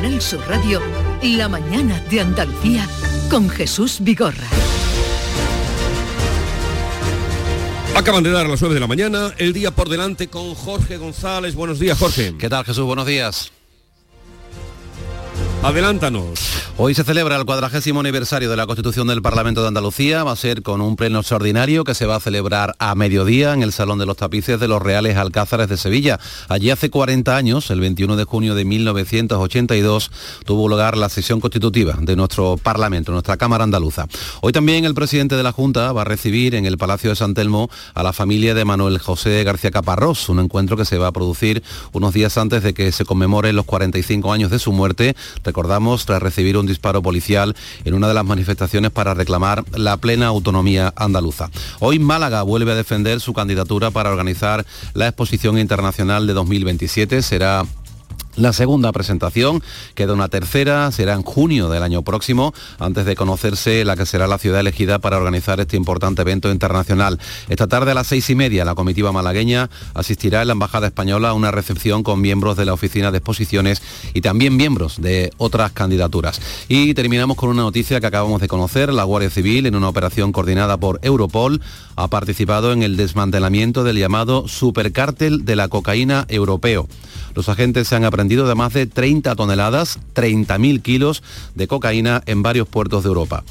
Canal Sur Radio, La mañana de Andalucía con Jesús Vigorra. Acaban de dar a las 9 de la mañana, el día por delante con Jorge González. Buenos días, Jorge. ¿Qué tal, Jesús? Buenos días. Adelántanos. Hoy se celebra el cuadragésimo aniversario de la Constitución del Parlamento de Andalucía. Va a ser con un pleno extraordinario que se va a celebrar a mediodía en el Salón de los Tapices de los Reales Alcázares de Sevilla. Allí hace 40 años, el 21 de junio de 1982, tuvo lugar la sesión constitutiva de nuestro Parlamento, nuestra Cámara Andaluza. Hoy también el presidente de la Junta va a recibir en el Palacio de San Telmo a la familia de Manuel José García Caparrós, un encuentro que se va a producir unos días antes de que se conmemoren los 45 años de su muerte recordamos, tras recibir un disparo policial en una de las manifestaciones para reclamar la plena autonomía andaluza. Hoy Málaga vuelve a defender su candidatura para organizar la exposición internacional de 2027. Será la segunda presentación, queda una tercera, será en junio del año próximo, antes de conocerse la que será la ciudad elegida para organizar este importante evento internacional. Esta tarde a las seis y media, la comitiva malagueña asistirá en la Embajada Española a una recepción con miembros de la Oficina de Exposiciones y también miembros de otras candidaturas. Y terminamos con una noticia que acabamos de conocer. La Guardia Civil, en una operación coordinada por Europol, ha participado en el desmantelamiento del llamado supercártel de la cocaína europeo. Los agentes se han aprendido de más de 30 toneladas, 30.000 kilos de cocaína en varios puertos de Europa.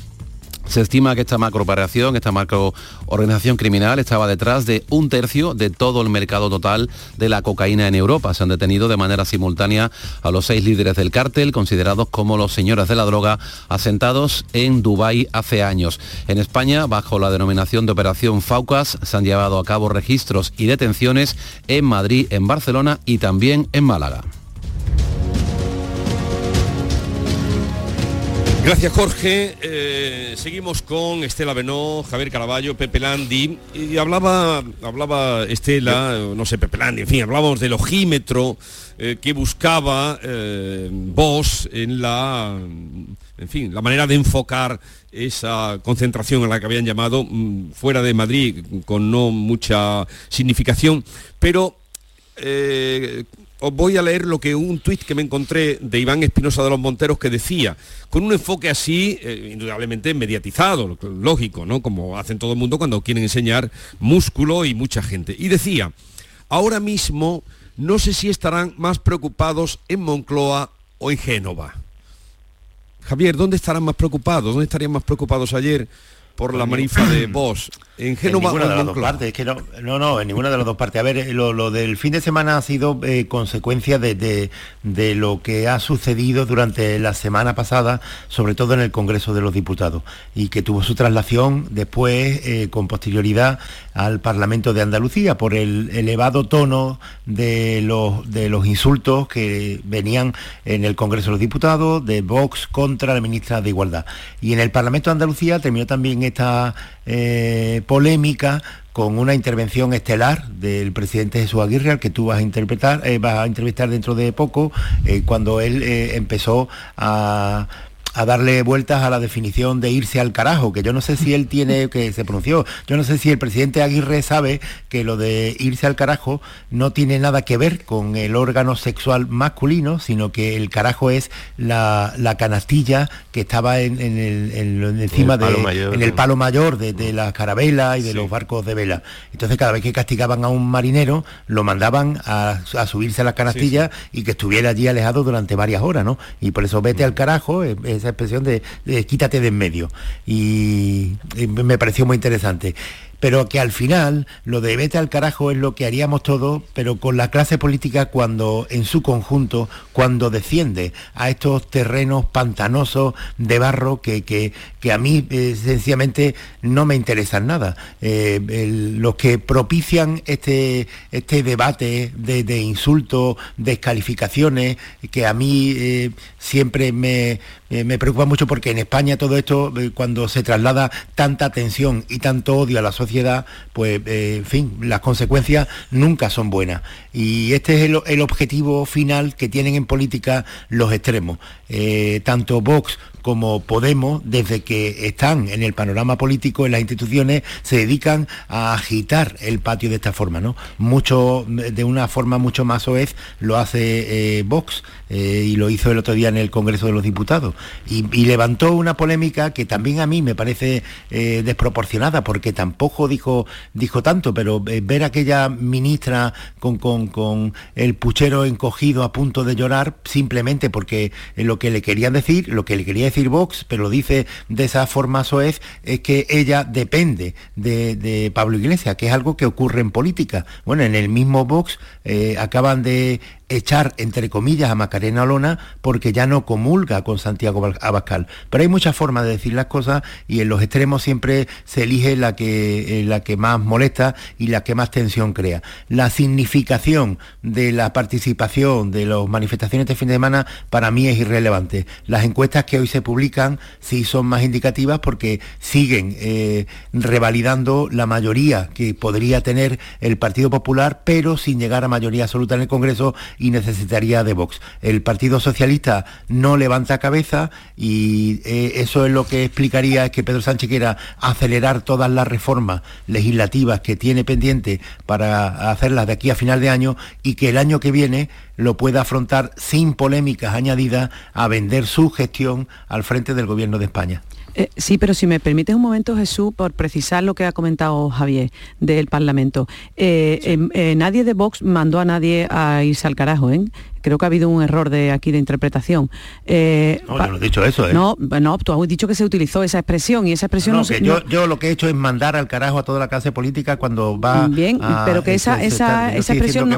Se estima que esta macrooperación, esta macroorganización criminal estaba detrás de un tercio de todo el mercado total de la cocaína en Europa. Se han detenido de manera simultánea a los seis líderes del cártel, considerados como los señores de la droga, asentados en Dubái hace años. En España, bajo la denominación de Operación Faucas, se han llevado a cabo registros y detenciones en Madrid, en Barcelona y también en Málaga. Gracias Jorge. Eh, seguimos con Estela Benó, Javier Caraballo, Pepe Landi. Y hablaba, hablaba Estela, no sé, Pepe Landi, en fin, hablábamos del ojímetro eh, que buscaba eh, vos en la, en fin, la manera de enfocar esa concentración a la que habían llamado mm, fuera de Madrid con no mucha significación, pero os voy a leer lo que un tuit que me encontré de Iván Espinosa de los Monteros que decía, con un enfoque así, eh, indudablemente mediatizado, lógico, ¿no? Como hacen todo el mundo cuando quieren enseñar músculo y mucha gente. Y decía, ahora mismo no sé si estarán más preocupados en Moncloa o en Génova. Javier, ¿dónde estarán más preocupados? ¿Dónde estarían más preocupados ayer por la marifa de Vos? En Génova. En ninguna de las dos partes, es que no, no, no, en ninguna de las dos partes. A ver, lo, del fin de semana ha sido eh, consecuencia de, lo que ha sucedido durante la semana pasada, sobre todo en el Congreso de los Diputados, y que tuvo su traslación después, eh, con posterioridad, al Parlamento de Andalucía, por el elevado tono de los, de los insultos que venían en el Congreso de los Diputados, de Vox contra la ministra de Igualdad. Y en el Parlamento de Andalucía terminó también esta eh, polémica con una intervención estelar del presidente Jesús Aguirre, al que tú vas a interpretar, eh, vas a entrevistar dentro de poco, eh, cuando él empezó a a darle vueltas a la definición de irse al carajo, que yo no sé si él tiene, que se pronunció, yo no sé si el presidente Aguirre sabe que lo de irse al carajo no tiene nada que ver con el órgano sexual masculino, sino que el carajo es la, canastilla que estaba en, el, encima de, en el palo mayor de, la carabela y de los barcos de vela. Entonces cada vez que castigaban a un marinero, lo mandaban a, subirse a la canastilla y que estuviera allí alejado durante varias horas, ¿no? Y por eso vete al carajo, expresión de, quítate de en medio. y me pareció muy interesante pero que al final lo de vete al carajo es lo que haríamos todos, pero con la clase política cuando en su conjunto, cuando desciende a estos terrenos pantanosos de barro que, que, a mí eh, sencillamente no me interesan nada. Eh, los que propician este, este debate de, insultos, descalificaciones, que a mí eh, siempre me, me preocupa mucho porque en España todo esto, cuando se traslada tanta tensión y tanto odio a la sociedad, pues, eh, en fin, las consecuencias nunca son buenas. Y este es el, objetivo final que tienen en política los extremos. Eh, tanto Vox como Podemos, desde que están en el panorama político, en las instituciones, se dedican a agitar el patio de esta forma, ¿no? Mucho, de una forma mucho más soez lo hace eh, Vox eh, y lo hizo el otro día en el Congreso de los Diputados. Y, levantó una polémica que también a mí me parece eh, desproporcionada, porque tampoco dijo, dijo tanto, pero ver a aquella ministra con, con, el puchero encogido a punto de llorar, simplemente porque lo que le querían decir, lo que le quería decir Vox, pero lo dice de esa forma soez, es que ella depende de, Pablo Iglesias, que es algo que ocurre en política. Bueno, en el mismo Vox acaban de echar, entre comillas, a Macarena Olona porque ya no comulga con Santiago Abascal. Pero hay muchas formas de decir las cosas y en los extremos siempre se elige la que, eh, la que más molesta y la que más tensión crea. La significación de la participación de las manifestaciones de fin de semana para mí es irrelevante. Las encuestas que hoy se publican sí son más indicativas porque siguen eh, revalidando la mayoría que podría tener el Partido Popular, pero sin llegar a mayoría absoluta en el Congreso y necesitaría de Vox. El Partido Socialista no levanta cabeza y eh, eso es lo que explicaría que Pedro Sánchez quiera acelerar todas las reformas legislativas que tiene pendiente para hacerlas de aquí a final de año y que el año que viene lo pueda afrontar sin polémicas añadidas a vender su gestión al frente del Gobierno de España. Eh, sí, pero si me permites un momento, Jesús, por precisar lo que ha comentado Javier del Parlamento. Eh, em, eh, nadie de Vox mandó a nadie a irse al carajo, ¿eh? Creo que ha habido un error de aquí de interpretación. Eh, no, yo no he dicho eso, ¿eh? No, no, tú has dicho que se utilizó esa expresión y esa expresión no, que yo, lo que he hecho es mandar al carajo a toda la clase política cuando va Bien, pero que esa, esa, esa expresión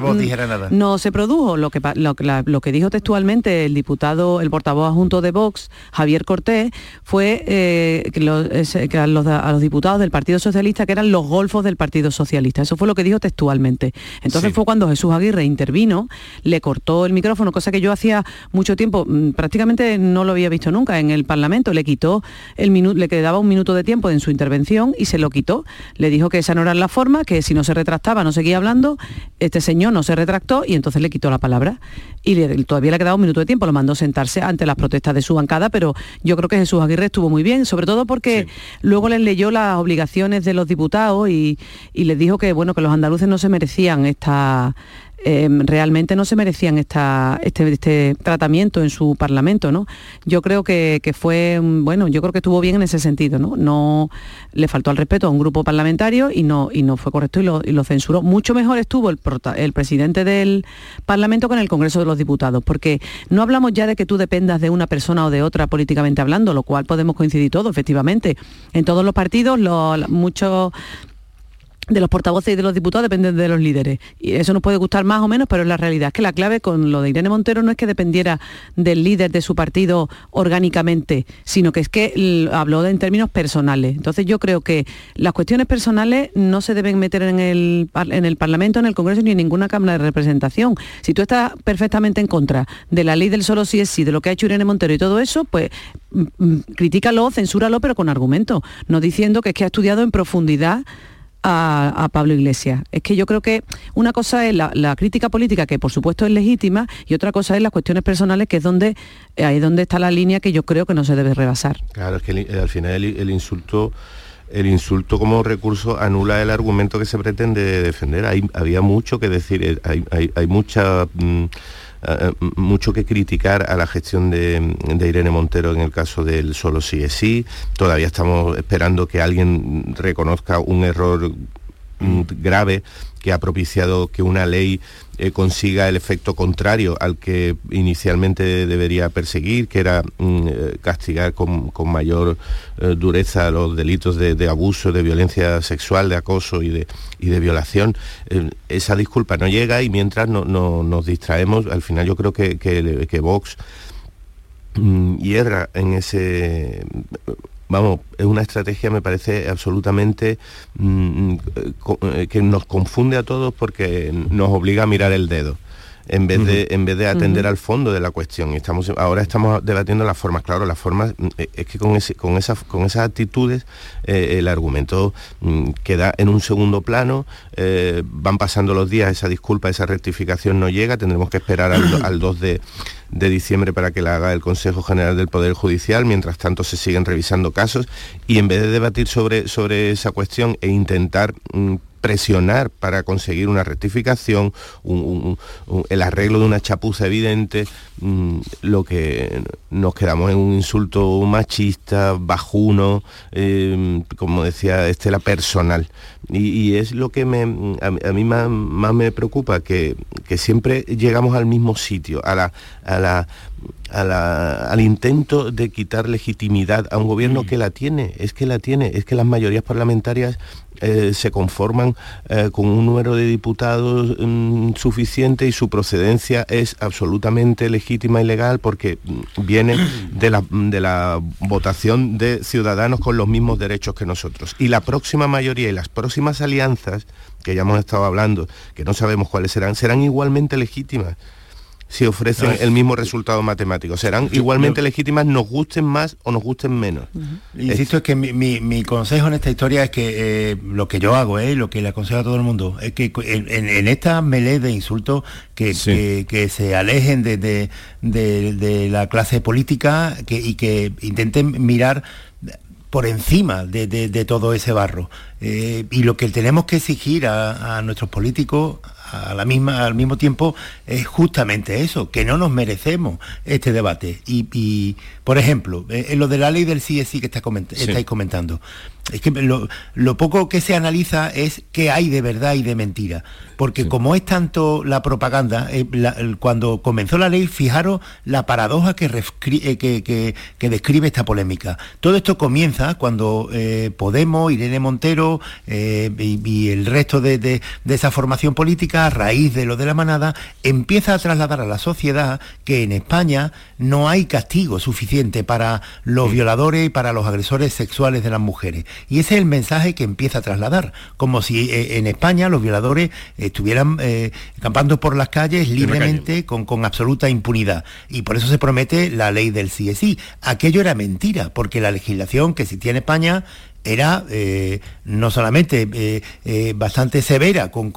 no, se produjo. Lo que, lo, que dijo textualmente el diputado, el portavoz adjunto de Vox, Javier Cortés, fue eh, que, a, los, diputados del Partido Socialista que eran los golfos del Partido Socialista. Eso fue lo que dijo textualmente. Entonces fue cuando Jesús Aguirre intervino, le cortó el micrófono, cosa que yo hacía mucho tiempo, mm, prácticamente no lo había visto nunca en el Parlamento, le quitó el minuto, le quedaba un minuto de tiempo en su intervención y se lo quitó. Le dijo que esa no era la forma, que si no se retractaba no seguía hablando, este señor no se retractó y entonces le quitó la palabra. Y todavía le quedaba un minuto de tiempo, lo mandó sentarse ante las protestas de su bancada, pero yo creo que Jesús Aguirre estuvo muy bien, sobre todo porque luego les leyó las obligaciones de los diputados y, y les dijo que bueno, que los andaluces no se merecían esta Em, realmente no se merecían esta, este, este, tratamiento en su parlamento, ¿no? Yo creo que, fue, bueno, yo creo que estuvo bien en ese sentido, ¿no? No le faltó al respeto a un grupo parlamentario y no, y no fue correcto y lo, censuró. Mucho mejor estuvo el, el presidente del Parlamento con el Congreso de los Diputados, porque no hablamos ya de que tú dependas de una persona o de otra políticamente hablando, lo cual podemos coincidir todos, efectivamente. En todos los partidos, muchos de los portavoces y de los diputados dependen de los líderes. Y eso nos puede gustar más o menos, pero es la realidad. Es que la clave con lo de Irene Montero no es que dependiera del líder de su partido orgánicamente, sino que es que habló en términos personales. Entonces yo creo que las cuestiones personales no se deben meter en el, en el Parlamento, en el Congreso ni en ninguna Cámara de Representación. Si tú estás perfectamente en contra de la ley del solo sí es sí, de lo que ha hecho Irene Montero y todo eso, pues mm, mm, críticalo, censúralo, pero con argumento, no diciendo que es que ha estudiado en profundidad a, Pablo Iglesias. Es que yo creo que una cosa es la, crítica política, que por supuesto es legítima, y otra cosa es las cuestiones personales, que es donde, eh, ahí donde está la línea que yo creo que no se debe rebasar. Claro, es que al final el, insulto el insulto como recurso anula el argumento que se pretende defender. Hay, había mucho que decir, eh, hay, hay, mucha... Mm, eh, mucho que criticar a la gestión de, Irene Montero en el caso del solo sí es sí. Todavía estamos esperando que alguien reconozca un error mm, grave que ha propiciado que una ley eh, consiga el efecto contrario al que inicialmente debería perseguir, que era mm, eh, castigar con, mayor eh, dureza los delitos de, abuso, de violencia sexual, de acoso y de, violación. esa disculpa no llega y mientras no, nos distraemos, al final yo creo que, que, que Vox mm, hierra en ese vamos, es una estrategia, me parece, absolutamente mm, mm, eh, que nos confunde a todos porque nos obliga a mirar el dedo. En vez de en vez de atender al fondo de la cuestión. Estamos ahora estamos debatiendo las formas. Claro, las formas mm, eh, es que con ese, con esas con esas actitudes eh, el argumento mm, queda en un segundo plano. Eh, van pasando los días, esa disculpa, esa rectificación no llega. Tendremos que esperar al, 2 de, diciembre para que la haga el Consejo General del Poder Judicial. Mientras tanto se siguen revisando casos y en vez de debatir sobre sobre esa cuestión e intentar mm, presionar para conseguir una rectificación, el arreglo de una chapuza evidente, mm, lo que nos quedamos en un insulto machista, bajuno, em, como decía Estela, personal. Y, es lo que me, a, mí más, me preocupa, que, siempre llegamos al mismo sitio, a la, a la al intento de quitar legitimidad a un gobierno mm. que la tiene, es que la tiene, es que las mayorías parlamentarias eh, se conforman eh, con un número de diputados mm, suficiente y su procedencia es absolutamente legítima y legal porque mm, viene de la, de la votación de ciudadanos con los mismos derechos que nosotros. Y la próxima mayoría y las próximas alianzas, que ya hemos estado hablando, que no sabemos cuáles serán, serán igualmente legítimas si ofrecen el mismo resultado matemático. Serán igualmente legítimas, nos gusten más o nos gusten menos. Insisto, es que mi, consejo en esta historia es que eh, lo que yo hago, eh, lo que le aconsejo a todo el mundo, es que en, esta melee de insultos que, se alejen de, la clase política y que intenten mirar por encima de, todo ese barro. Eh, y lo que tenemos que exigir a, a nuestros políticos, a la misma, al mismo tiempo es justamente eso, que no nos merecemos este debate. Y, por ejemplo, eh, en lo de la ley del CSI que está estáis comentando, es que lo, poco que se analiza es qué hay de verdad y de mentira. Porque como es tanto la propaganda, eh, cuando comenzó la ley, fijaros la paradoja que, eh, que, describe esta polémica. Todo esto comienza cuando eh, Podemos, Irene Montero y, el resto de, de, esa formación política, a raíz de lo de la manada, empieza a trasladar a la sociedad que en España no hay castigo suficiente para los violadores y para los agresores sexuales de las mujeres. Y ese es el mensaje que empieza a trasladar, como si eh, en España los violadores estuvieran eh, campando por las calles libremente con, con, absoluta impunidad. Y por eso se promete la ley del CSI. Aquello era mentira, porque la legislación que existía en España era eh, no solamente eh, eh, bastante severa con,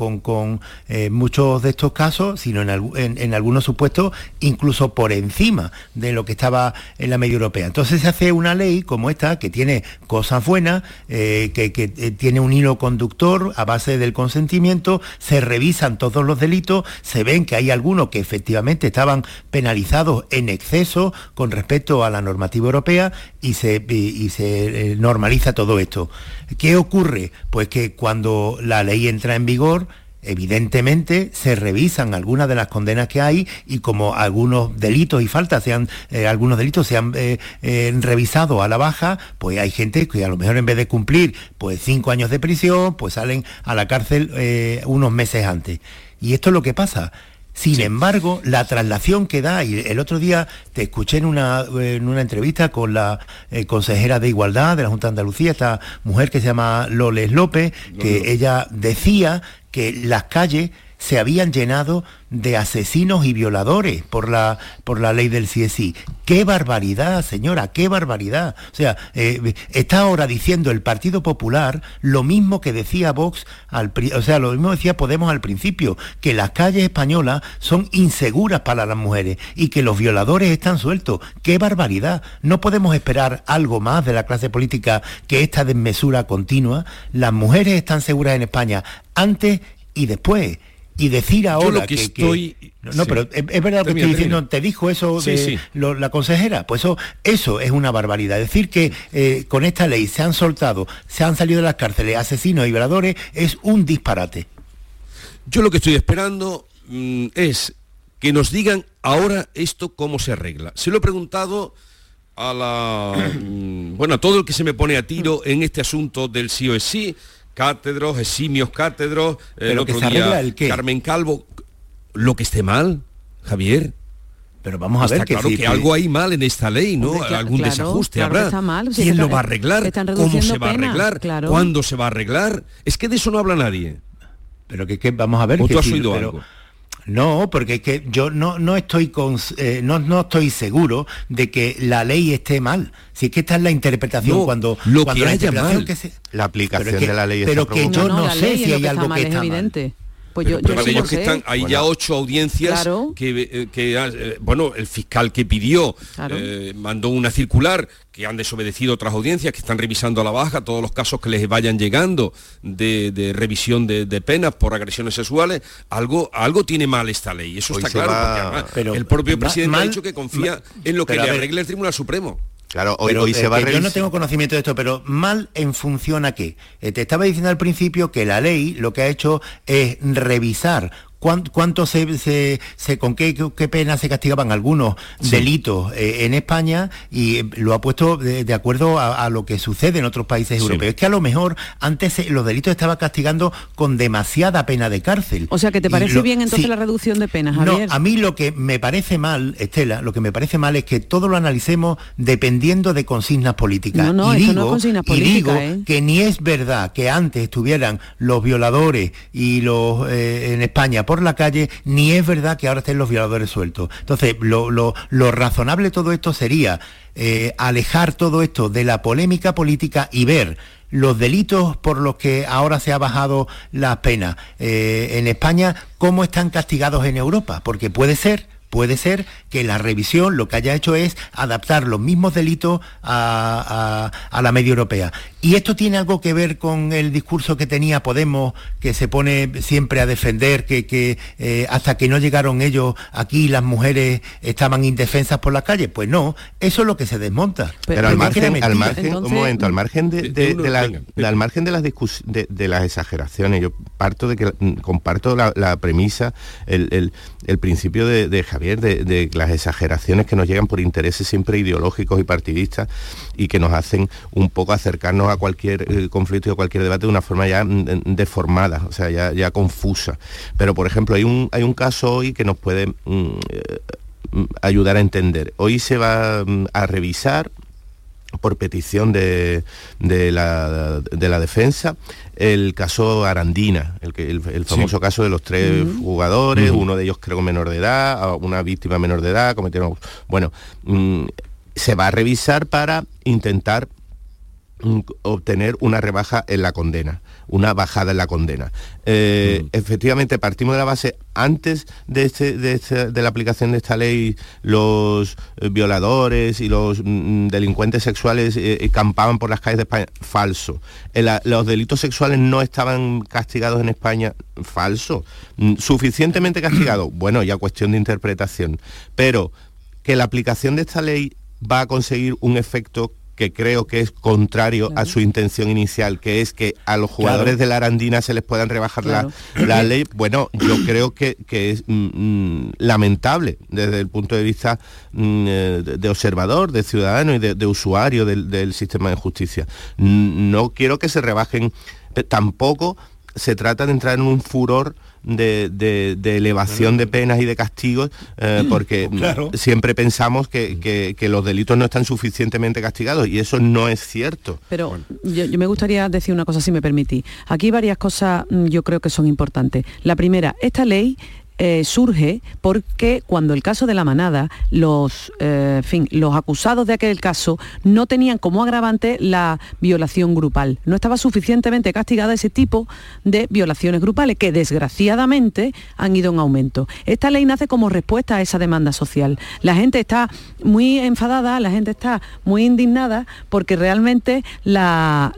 muchos de estos casos, sino en, algunos supuestos incluso por encima de lo que estaba en la media europea. Entonces se hace una ley como esta que tiene cosas buenas, que, tiene un hilo conductor a base del consentimiento, se revisan todos los delitos, se ven que hay algunos que efectivamente estaban penalizados en exceso con respecto a la normativa europea y se, y se normaliza todo esto. ¿Qué ocurre? Pues que cuando la ley entra en vigor, evidentemente se revisan algunas de las condenas que hay y como algunos delitos y faltas sean eh, algunos delitos se han eh, eh, revisado a la baja pues hay gente que a lo mejor en vez de cumplir pues cinco años de prisión pues salen a la cárcel unos meses antes y esto es lo que pasa sin embargo, la traslación que da, y el otro día te escuché en una, en una entrevista con la eh, consejera de Igualdad de la Junta de Andalucía, esta mujer que se llama Loles López, que ella decía que las calles se habían llenado de asesinos y violadores por la, por la ley del CSI. ¡Qué barbaridad, señora! ¡Qué barbaridad! O sea, eh, está ahora diciendo el Partido Popular lo mismo que decía Vox, al, o sea, lo mismo decía Podemos al principio, que las calles españolas son inseguras para las mujeres y que los violadores están sueltos. ¡Qué barbaridad! No podemos esperar algo más de la clase política que esta desmesura continua. Las mujeres están seguras en España antes y después y decir ahora que, estoy no, pero es, verdad lo que estoy diciendo te dijo eso de la consejera pues eso eso es una barbaridad. Decir que eh, con esta ley se han soltado se han salido de las cárceles asesinos y violadores es un disparate. Yo lo que estoy esperando mm, es que nos digan ahora esto cómo se arregla. Se lo he preguntado a la mm, bueno a todo el que se me pone a tiro en este asunto del sí o sí cátedros, eximios cátedros, el otro día el Carmen Calvo, lo que esté mal, Javier. Pero vamos a ver que claro que, algo hay mal en esta ley, ¿no? Algún desajuste habrá. ¿Quién lo va a arreglar? ¿Cómo se va a arreglar? ¿Cuándo se va a arreglar? Es que de eso no habla nadie. Pero que, vamos a ver. ¿O tú has oído algo? No, porque es que yo no, no estoy con, eh, no, no estoy seguro de que la ley esté mal. Si es que esta es la interpretación cuando, lo cuando que la mal. que se, la aplicación de la ley pero que yo no, sé si hay algo que está evidente. Pues yo, que están, hay ya ocho audiencias que, eh, ah, eh, bueno, el fiscal que pidió eh, mandó una circular que han desobedecido otras audiencias, que están revisando a la baja todos los casos que les vayan llegando de, revisión de, penas por agresiones sexuales. Algo, algo tiene mal esta ley, eso está claro, pero, el propio presidente ha dicho que confía en lo que le arregle el Tribunal Supremo. Claro, hoy, se va a Yo no tengo conocimiento de esto, pero mal en función a qué. te estaba diciendo al principio que la ley lo que ha hecho es revisar cuánto se, se, con qué, qué, pena se castigaban algunos delitos eh, en España y eh, lo ha puesto de, acuerdo a, lo que sucede en otros países europeos. Es que a lo mejor antes eh, los delitos estaban castigando con demasiada pena de cárcel. O sea, que te parece bien entonces la reducción de penas, Javier? No, a mí lo que me parece mal, Estela, lo que me parece mal es que todo lo analicemos dependiendo de consignas políticas. No, no, y digo, no es consignas políticas, digo que ni es verdad que antes estuvieran los violadores y los en España por la calle, ni es verdad que ahora estén los violadores sueltos. Entonces, lo, razonable de todo esto sería eh, alejar todo esto de la polémica política y ver los delitos por los que ahora se ha bajado la pena eh, en España, cómo están castigados en Europa, porque puede ser Puede ser que la revisión lo que haya hecho es adaptar los mismos delitos a, la media europea. Y esto tiene algo que ver con el discurso que tenía Podemos, que se pone siempre a defender que, eh, hasta que no llegaron ellos aquí las mujeres estaban indefensas por la calle. Pues no, eso es lo que se desmonta. Pero, al margen, al margen, un momento, al margen de, al margen de las de, las exageraciones, yo parto de que comparto la, premisa, el, principio de, de de, las exageraciones que nos llegan por intereses siempre ideológicos y partidistas y que nos hacen un poco acercarnos a cualquier eh, conflicto y a cualquier debate de una forma ya mm, mm, deformada, o sea, ya, confusa. Pero, por ejemplo, hay un, hay un caso hoy que nos puede mm, eh, ayudar a entender. Hoy se va a revisar por petición de, la, defensa el caso Arandina, el, el, famoso caso de los tres jugadores, uno de ellos creo menor de edad, una víctima menor de edad, cometieron... Bueno, mm, se va a revisar para intentar mm, obtener una rebaja en la condena una bajada en la condena. Eh, mm. Efectivamente, partimos de la base, antes de, este, este, de, la aplicación de esta ley, los eh, violadores y los mm, delincuentes sexuales eh, campaban por las calles de España. Falso. los delitos sexuales no estaban castigados en España. Falso. Mm, suficientemente castigados. Bueno, ya cuestión de interpretación. Pero que la aplicación de esta ley va a conseguir un efecto que creo que es contrario a su intención inicial, que es que a los jugadores de la Arandina se les puedan rebajar la, ley, bueno, yo creo que, es mm, mm, lamentable desde el punto de vista mm, eh, de, observador, de ciudadano y de, usuario del, del, sistema de justicia. No quiero que se rebajen, tampoco se trata de entrar en un furor de, elevación de penas y de castigos, eh, porque siempre pensamos que, los delitos no están suficientemente castigados y eso no es cierto. Pero yo, me gustaría decir una cosa, si me permitís. Aquí varias cosas mm, yo creo que son importantes. La primera, esta ley eh, surge porque cuando el caso de la manada, los, eh, fin, los acusados de aquel caso no tenían como agravante la violación grupal. No estaba suficientemente castigada ese tipo de violaciones grupales que desgraciadamente han ido en aumento. Esta ley nace como respuesta a esa demanda social. La gente está muy enfadada, la gente está muy indignada porque realmente las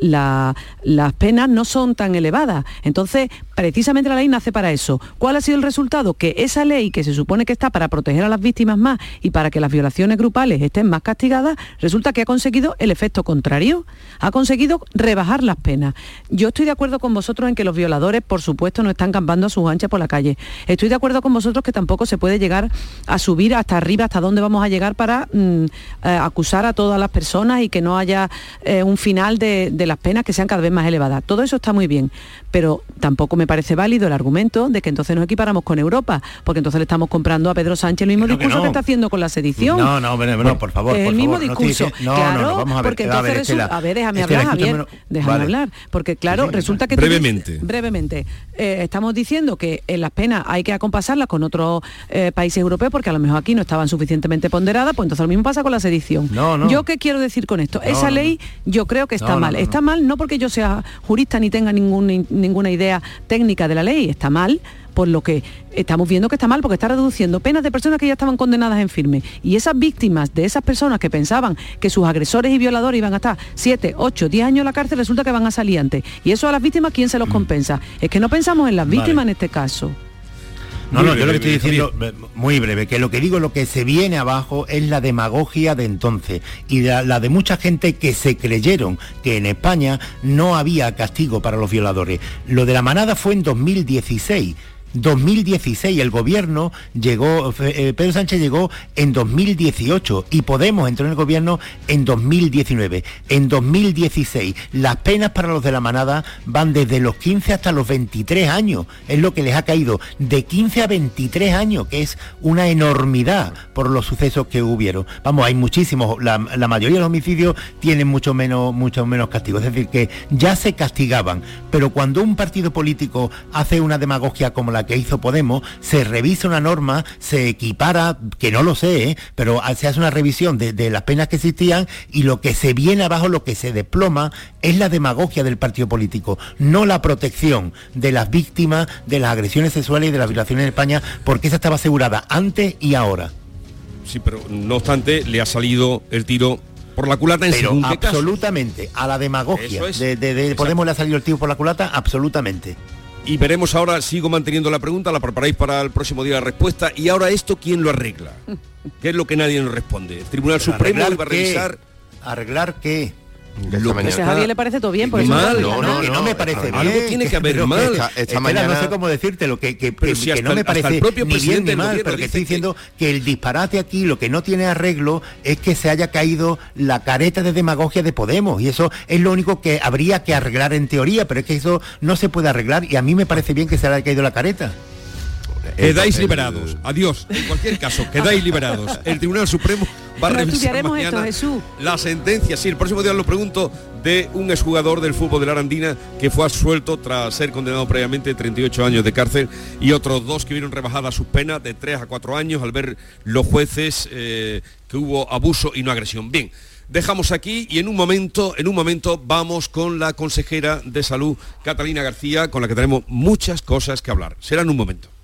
penas no son tan elevadas. Entonces, precisamente la ley nace para eso. ¿Cuál ha sido el resultado? que esa ley que se supone que está para proteger a las víctimas más y para que las violaciones grupales estén más castigadas, resulta que ha conseguido el efecto contrario. Ha conseguido rebajar las penas. Yo estoy de acuerdo con vosotros en que los violadores, por supuesto, no están campando a sus anchas por la calle. Estoy de acuerdo con vosotros que tampoco se puede llegar a subir hasta arriba, hasta dónde vamos a llegar para mm, eh, acusar a todas las personas y que no haya eh, un final de, de las penas que sean cada vez más elevadas. Todo eso está muy bien, pero tampoco me parece válido el argumento de que entonces nos equiparamos con Europa, porque entonces le estamos comprando a Pedro Sánchez el mismo discurso que, está haciendo con la sedición. No, no, no, por favor. el mismo discurso. No, claro, vamos a ver, porque entonces resulta, a ver, déjame hablar, Javier, déjame hablar, porque claro, resulta que brevemente, brevemente, eh, estamos diciendo que en las penas hay que acompasarlas con otros eh, países europeos porque a lo mejor aquí no estaban suficientemente ponderadas, pues entonces lo mismo pasa con la sedición. No, Yo qué quiero decir con esto, esa ley yo creo que está mal. Está mal no porque yo sea jurista ni tenga ningún, ninguna idea técnica de la ley, está mal por lo que estamos viendo que está mal porque está reduciendo penas de personas que ya estaban condenadas en firme. Y esas víctimas de esas personas que pensaban que sus agresores y violadores iban a estar 7, 8, 10 años en la cárcel, resulta que van a salir antes. Y eso a las víctimas, ¿quién se los compensa? Es que no pensamos en las víctimas en este caso. No, no, yo lo que estoy diciendo, muy breve, que lo que digo, lo que se viene abajo es la demagogia de entonces y la, la, de mucha gente que se creyeron que en España no había castigo para los violadores. Lo de la manada fue en 2016 2016. El gobierno llegó, eh, Pedro Sánchez llegó en 2018 y Podemos entró en el gobierno en 2019. En 2016 las penas para los de la manada van desde los 15 hasta los 23 años. Es lo que les ha caído. De 15 a 23 años, que es una enormidad por los sucesos que hubieron. Vamos, hay muchísimos. La, mayoría de los homicidios tienen mucho menos, mucho menos castigo. Es decir, que ya se castigaban. Pero cuando un partido político hace una demagogia como la que hizo Podemos, se revisa una norma, se equipara, que no lo sé, ¿eh? pero se hace una revisión de, las penas que existían y lo que se viene abajo, lo que se desploma, es la demagogia del partido político, no la protección de las víctimas de las agresiones sexuales y de las violaciones en España, porque esa estaba asegurada antes y ahora. Sí, pero no obstante, le ha salido el tiro por la culata en Pero absolutamente, a la demagogia de, Podemos le ha salido el tiro por la culata, absolutamente. Y veremos ahora, sigo manteniendo la pregunta, la preparáis para el próximo día la respuesta. Y ahora esto, ¿quién lo arregla? ¿Qué es lo que nadie nos responde? ¿El Tribunal Supremo va a revisar? ¿Arreglar qué? Lo que a Javier le parece todo bien, por eso mal, no, no, no, me parece bien. Algo tiene que haber mal. Esta, mañana... no sé cómo decirte lo que, que, que no me parece el propio ni bien ni mal, pero que estoy diciendo que... el disparate aquí, lo que no tiene arreglo, es que se haya caído la careta de demagogia de Podemos. Y eso es lo único que habría que arreglar en teoría, pero es que eso no se puede arreglar y a mí me parece bien que se haya caído la careta. Quedáis liberados. Adiós. En cualquier caso, quedáis liberados. El Tribunal Supremo va a revisar mañana la sentencia. Sí, el próximo día lo pregunto de un exjugador del fútbol de la Arandina que fue absuelto tras ser condenado previamente 38 años de cárcel y otros dos que vieron rebajadas sus penas de 3 a 4 años al ver los jueces eh, que hubo abuso y no agresión. Bien. Dejamos aquí y en un momento, en un momento vamos con la consejera de salud Catalina García, con la que tenemos muchas cosas que hablar. Será en un momento.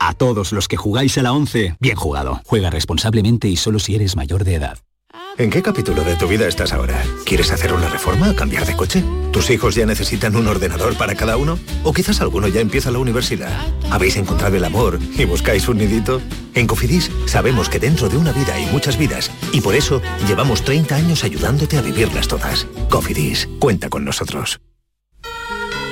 A todos los que jugáis a la 11, bien jugado. Juega responsablemente y solo si eres mayor de edad. ¿En qué capítulo de tu vida estás ahora? ¿Quieres hacer una reforma o cambiar de coche? ¿Tus hijos ya necesitan un ordenador para cada uno? ¿O quizás alguno ya empieza la universidad? ¿Habéis encontrado el amor y buscáis un nidito? En Cofidis sabemos que dentro de una vida hay muchas vidas y por eso llevamos 30 años ayudándote a vivirlas todas. Cofidis, cuenta con nosotros.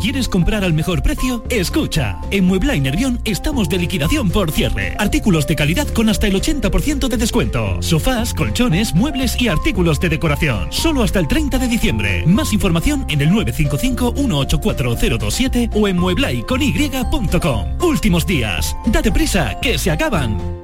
¿Quieres comprar al mejor precio? Escucha, en Muebla y Nervión estamos de liquidación por cierre. Artículos de calidad con hasta el 80% de descuento. Sofás, colchones, muebles y artículos de decoración. Solo hasta el 30 de diciembre. Más información en el 955-184027 o en mueblaycony.com. Últimos días. Date prisa, que se acaban.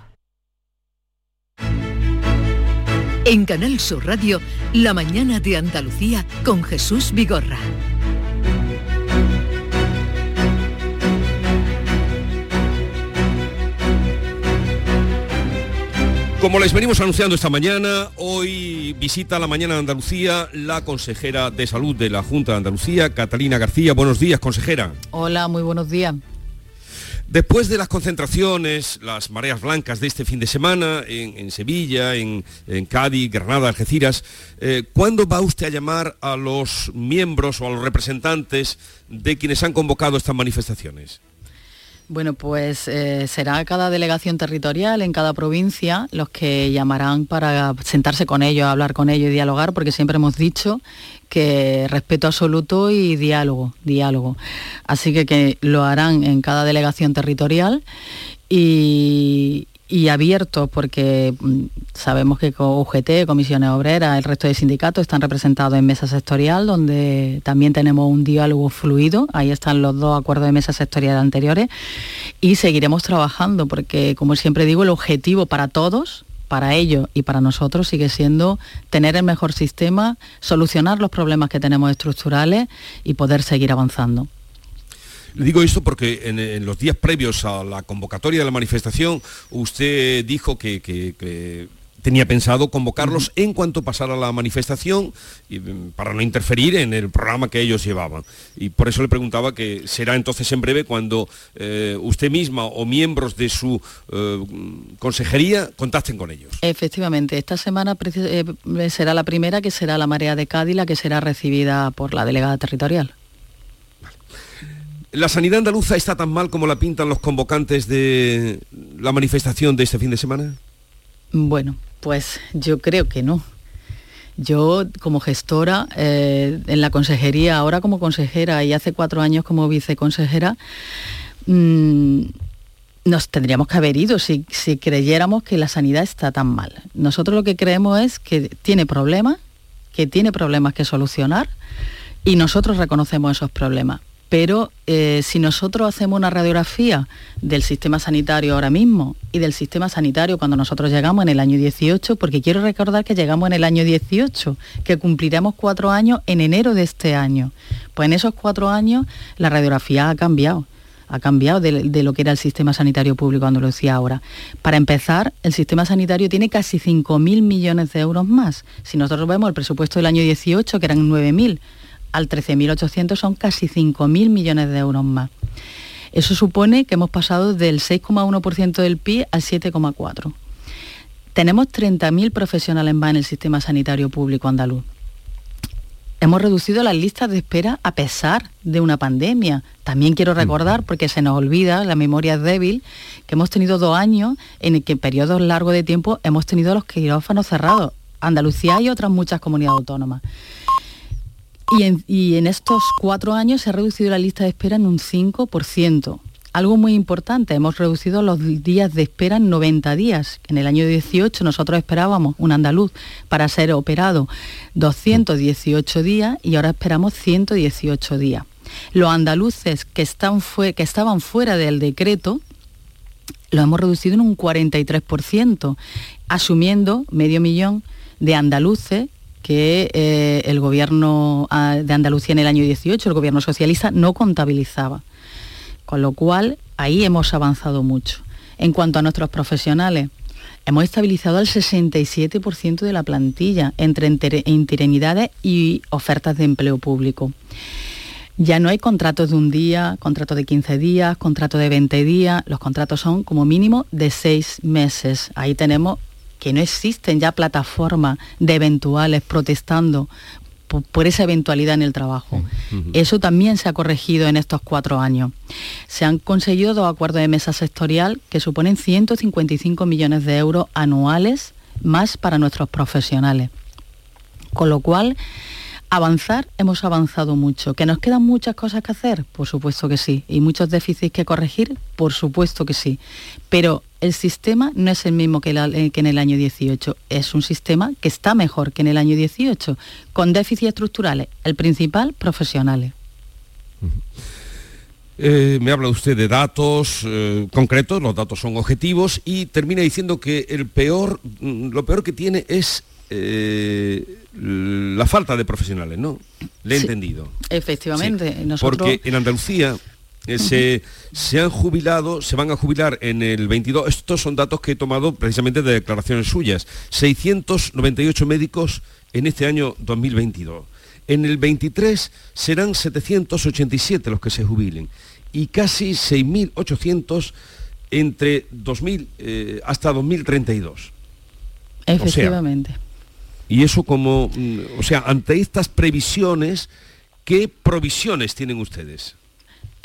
En Canal Sur Radio, la mañana de Andalucía con Jesús Vigorra. Como les venimos anunciando esta mañana, hoy visita la mañana de Andalucía la consejera de salud de la Junta de Andalucía, Catalina García. Buenos días, consejera. Hola, muy buenos días. Después de las concentraciones, las mareas blancas de este fin de semana en, Sevilla, en, Cádiz, Granada, Algeciras, eh, ¿cuándo va usted a llamar a los miembros o a los representantes de quienes han convocado estas manifestaciones? Bueno, pues eh, será cada delegación territorial en cada provincia los que llamarán para sentarse con ellos, hablar con ellos y dialogar, porque siempre hemos dicho que respeto absoluto y diálogo, diálogo. Así que, que lo harán en cada delegación territorial y, y abiertos porque mm, sabemos que UGT, Comisiones Obreras, el resto de sindicatos están representados en mesa sectorial, donde también tenemos un diálogo fluido, ahí están los dos acuerdos de mesa sectorial anteriores, y seguiremos trabajando porque, como siempre digo, el objetivo para todos para ellos y para nosotros sigue siendo tener el mejor sistema, solucionar los problemas que tenemos estructurales y poder seguir avanzando. Le digo esto porque en, los días previos a la convocatoria de la manifestación usted dijo que, tenía pensado convocarlos en cuanto pasara la manifestación mm, para no interferir en el programa que ellos llevaban. Y por eso le preguntaba que será entonces en breve cuando eh, usted misma o miembros de su eh, consejería contacten con ellos. Efectivamente, esta semana eh, será la primera que será la marea de Cádiz, la que será recibida por la delegada territorial. ¿La sanidad andaluza está tan mal como la pintan los convocantes de la manifestación de este fin de semana? Bueno, pues yo creo que no. Yo como gestora eh, en la consejería, ahora como consejera y hace cuatro años como viceconsejera, mm, nos tendríamos que haber ido si, si creyéramos que la sanidad está tan mal. Nosotros lo que creemos es que tiene problemas, que tiene problemas que solucionar y nosotros reconocemos esos problemas Pero eh, si nosotros hacemos una radiografía del sistema sanitario ahora mismo y del sistema sanitario cuando nosotros llegamos en el año 18, porque quiero recordar que llegamos en el año 18, que cumpliremos cuatro años en enero de este año. Pues en esos cuatro años la radiografía ha cambiado ha cambiado de, lo que era el sistema sanitario público cuando lo decía ahora. Para empezar, el sistema sanitario tiene casi 5.000 millones de euros más. Si nosotros vemos el presupuesto del año 18, que eran 9.000, al 13.800 son casi 5.000 millones de euros más. Eso supone que hemos pasado del 6,1% del PIB al 7,4%. Tenemos 30.000 profesionales más en el sistema sanitario público andaluz. Hemos reducido las listas de espera a pesar de una pandemia. También quiero recordar, porque se nos olvida, la memoria es débil, que hemos tenido dos años en el que en periodos largos de tiempo hemos tenido los quirófanos cerrados. Andalucía y otras muchas comunidades autónomas. Y en, estos cuatro años se ha reducido la lista de espera en un 5%. Algo muy importante, hemos reducido los días de espera en 90 días. En el año 18 nosotros esperábamos un andaluz para ser operado 218 días y ahora esperamos 118 días. Los andaluces que, están que estaban fuera del decreto lo hemos reducido en un 43%, asumiendo medio millón de andaluces que eh, el gobierno ah, de Andalucía en el año 18, el gobierno socialista, no contabilizaba. Con lo cual, ahí hemos avanzado mucho. En cuanto a nuestros profesionales, hemos estabilizado el 67% de la plantilla entre interinidades y ofertas de empleo público. Ya no hay contratos de un día, contratos de 15 días, contratos de 20 días, los contratos son como mínimo de seis meses. Ahí tenemos que no existen ya plataformas de eventuales protestando por, esa eventualidad en el trabajo. Eso también se ha corregido en estos cuatro años. Se han conseguido dos acuerdos de mesa sectorial que suponen 155 millones de euros anuales más para nuestros profesionales. Con lo cual, avanzar, hemos avanzado mucho. ¿Que nos quedan muchas cosas que hacer? Por supuesto que sí. ¿Y muchos déficits que corregir? Por supuesto que sí. Pero el sistema no es el mismo que, eh, en el año 18. Es un sistema que está mejor que en el año 18, con déficits estructurales. El principal, profesionales. Eh, me habla usted de datos eh, concretos, los datos son objetivos y termina diciendo que el peor, mm, lo peor que tiene es la falta de profesionales, ¿no? Le he entendido. Efectivamente. Porque en Andalucía eh, se, han jubilado, se van a jubilar en el 22, estos son datos que he tomado precisamente de declaraciones suyas, 698 médicos en este año 2022. En el 23 serán 787 los que se jubilen y casi 6.800 entre 2000 eh, hasta 2032. Efectivamente. Y eso como, mm, o sea, ante estas previsiones, ¿qué provisiones tienen ustedes?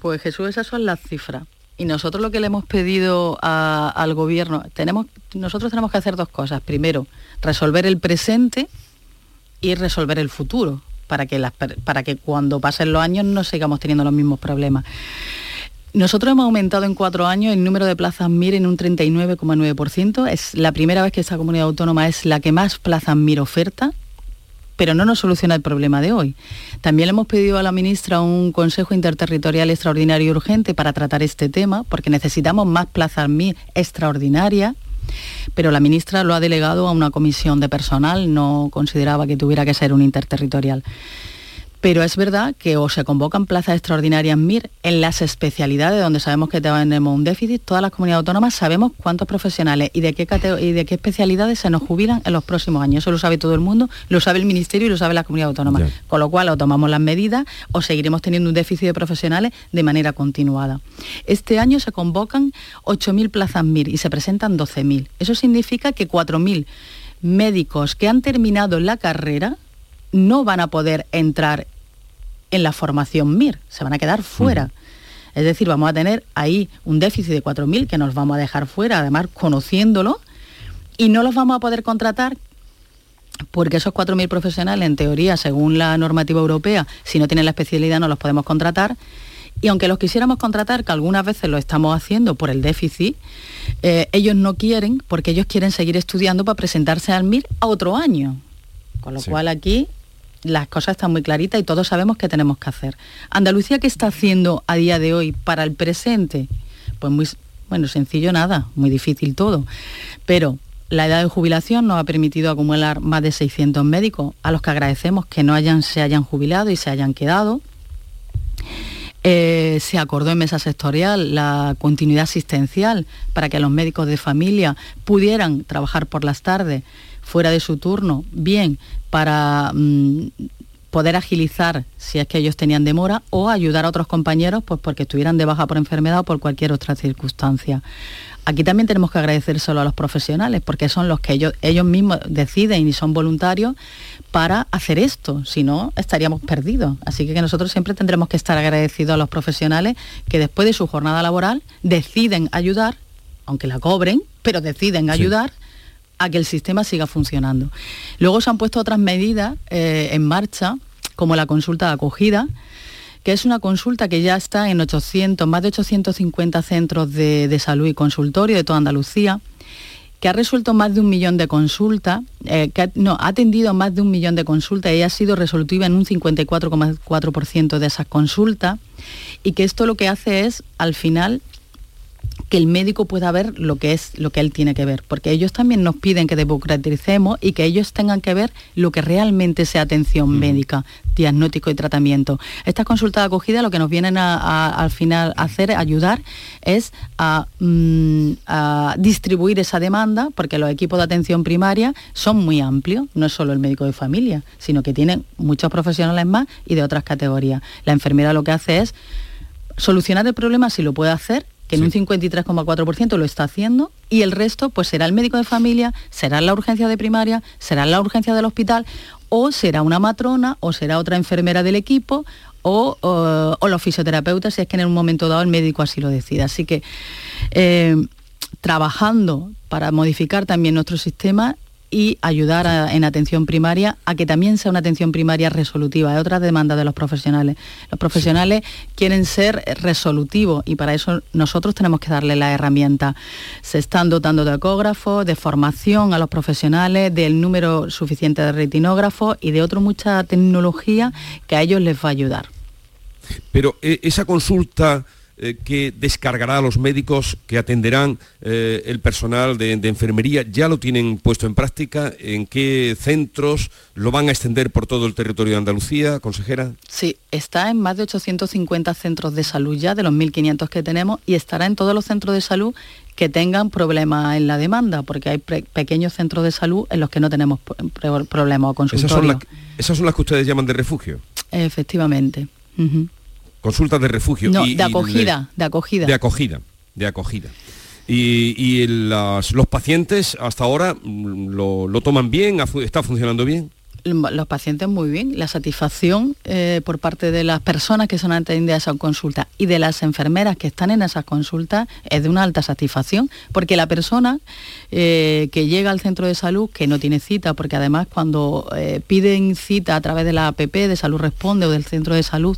Pues Jesús, esas son las cifras. Y nosotros lo que le hemos pedido al gobierno, tenemos, nosotros tenemos que hacer dos cosas. Primero, resolver el presente y resolver el futuro, para que, para que cuando pasen los años no sigamos teniendo los mismos problemas. Nosotros hemos aumentado en cuatro años el número de plazas MIR en un 39,9%. Es la primera vez que esta comunidad autónoma es la que más plazas MIR oferta, pero no nos soluciona el problema de hoy. También le hemos pedido a la ministra un Consejo Interterritorial Extraordinario y Urgente para tratar este tema, porque necesitamos más plazas extraordinarias pero la ministra lo ha delegado a una comisión de personal, no consideraba que tuviera que ser un interterritorial. Pero es verdad que o se convocan plazas extraordinarias MIR en las especialidades donde sabemos que tenemos un déficit, todas las comunidades autónomas sabemos cuántos profesionales y de qué, y de qué especialidades se nos jubilan en los próximos años. Eso lo sabe todo el mundo, lo sabe el Ministerio y lo sabe la comunidad autónoma. Con lo cual o tomamos las medidas o seguiremos teniendo un déficit de profesionales de manera continuada. Este año se convocan 8.000 plazas MIR y se presentan 12.000. Eso significa que 4.000 médicos que han terminado la carrera no van a poder entrar en la formación MIR, se van a quedar fuera. Es decir, vamos a tener ahí un déficit de 4.000 que nos vamos a dejar fuera, además conociéndolo, y no los vamos a poder contratar porque esos 4.000 profesionales, en teoría, según la normativa europea, si no tienen la especialidad no los podemos contratar. Y aunque los quisiéramos contratar, que algunas veces lo estamos haciendo por el déficit, eh, ellos no quieren porque ellos quieren seguir estudiando para presentarse al MIR a otro año. Con lo cual aquí las cosas están muy claritas y todos sabemos qué tenemos que hacer. Andalucía, ¿qué está haciendo a día de hoy para el presente? Pues muy, bueno, sencillo nada, muy difícil todo. Pero la edad de jubilación nos ha permitido acumular más de 600 médicos, a los que agradecemos que no hayan, se hayan jubilado y se hayan quedado. Eh, se acordó en mesa sectorial la continuidad asistencial para que los médicos de familia pudieran trabajar por las tardes fuera de su turno, bien para mm, poder agilizar si es que ellos tenían demora o ayudar a otros compañeros pues porque estuvieran de baja por enfermedad o por cualquier otra circunstancia. Aquí también tenemos que agradecer solo a los profesionales, porque son los que ellos, ellos mismos deciden y son voluntarios para hacer esto, si no estaríamos perdidos. Así que nosotros siempre tendremos que estar agradecidos a los profesionales que después de su jornada laboral deciden ayudar, aunque la cobren, pero deciden ayudar a que el sistema siga funcionando. Luego se han puesto otras medidas eh, en marcha, como la consulta de acogida, que es una consulta que ya está en 800, más de 850 centros de, salud y consultorio de toda Andalucía, que ha resuelto más de un millón de consultas, eh, que no, ha atendido más de un millón de consultas y ha sido resolutiva en un 54,4% de esas consultas, y que esto lo que hace es, al final, que el médico pueda ver lo que es lo que él tiene que ver, porque ellos también nos piden que democraticemos y que ellos tengan que ver lo que realmente sea atención médica, diagnóstico y tratamiento. Estas consultas de acogida lo que nos vienen a, al final a hacer, ayudar, es mm, a, distribuir esa demanda, porque los equipos de atención primaria son muy amplios, no es solo el médico de familia, sino que tienen muchos profesionales más y de otras categorías. La enfermera lo que hace es solucionar el problema si lo puede hacer que en un 53,4% lo está haciendo, y el resto pues será el médico de familia, será la urgencia de primaria, será la urgencia del hospital, o será una matrona, o será otra enfermera del equipo, o, los fisioterapeutas, si es que en un momento dado el médico así lo decida. Así que eh, trabajando para modificar también nuestro sistema y ayudar en atención primaria a que también sea una atención primaria resolutiva. Es otra demanda de los profesionales. Los profesionales quieren ser resolutivos y para eso nosotros tenemos que darle la herramienta. Se están dotando de ecógrafos, de formación a los profesionales, del número suficiente de retinógrafos y de otra mucha tecnología que a ellos les va a ayudar. Pero eh, esa consulta eh, que descargará a los médicos que atenderán eh, el personal de, enfermería. ¿Ya lo tienen puesto en práctica? ¿En qué centros lo van a extender por todo el territorio de Andalucía, consejera? Sí, está en más de 850 centros de salud ya, de los 1.500 que tenemos, y estará en todos los centros de salud que tengan problemas en la demanda, porque hay pequeños centros de salud en los que no tenemos problemas o consultorios. ¿Esas son, ¿Esas son las que ustedes llaman de refugio? Efectivamente consultas de refugio. No, de acogida, de acogida. De acogida, de acogida. Y, los pacientes hasta ahora mm, lo, toman bien, está funcionando bien los pacientes muy bien. La satisfacción eh, por parte de las personas que son atendidas a esa consulta y de las enfermeras que están en esas consultas es de una alta satisfacción, porque la persona eh, que llega al centro de salud, que no tiene cita, porque además cuando eh, piden cita a través de la APP de Salud Responde o del centro de salud,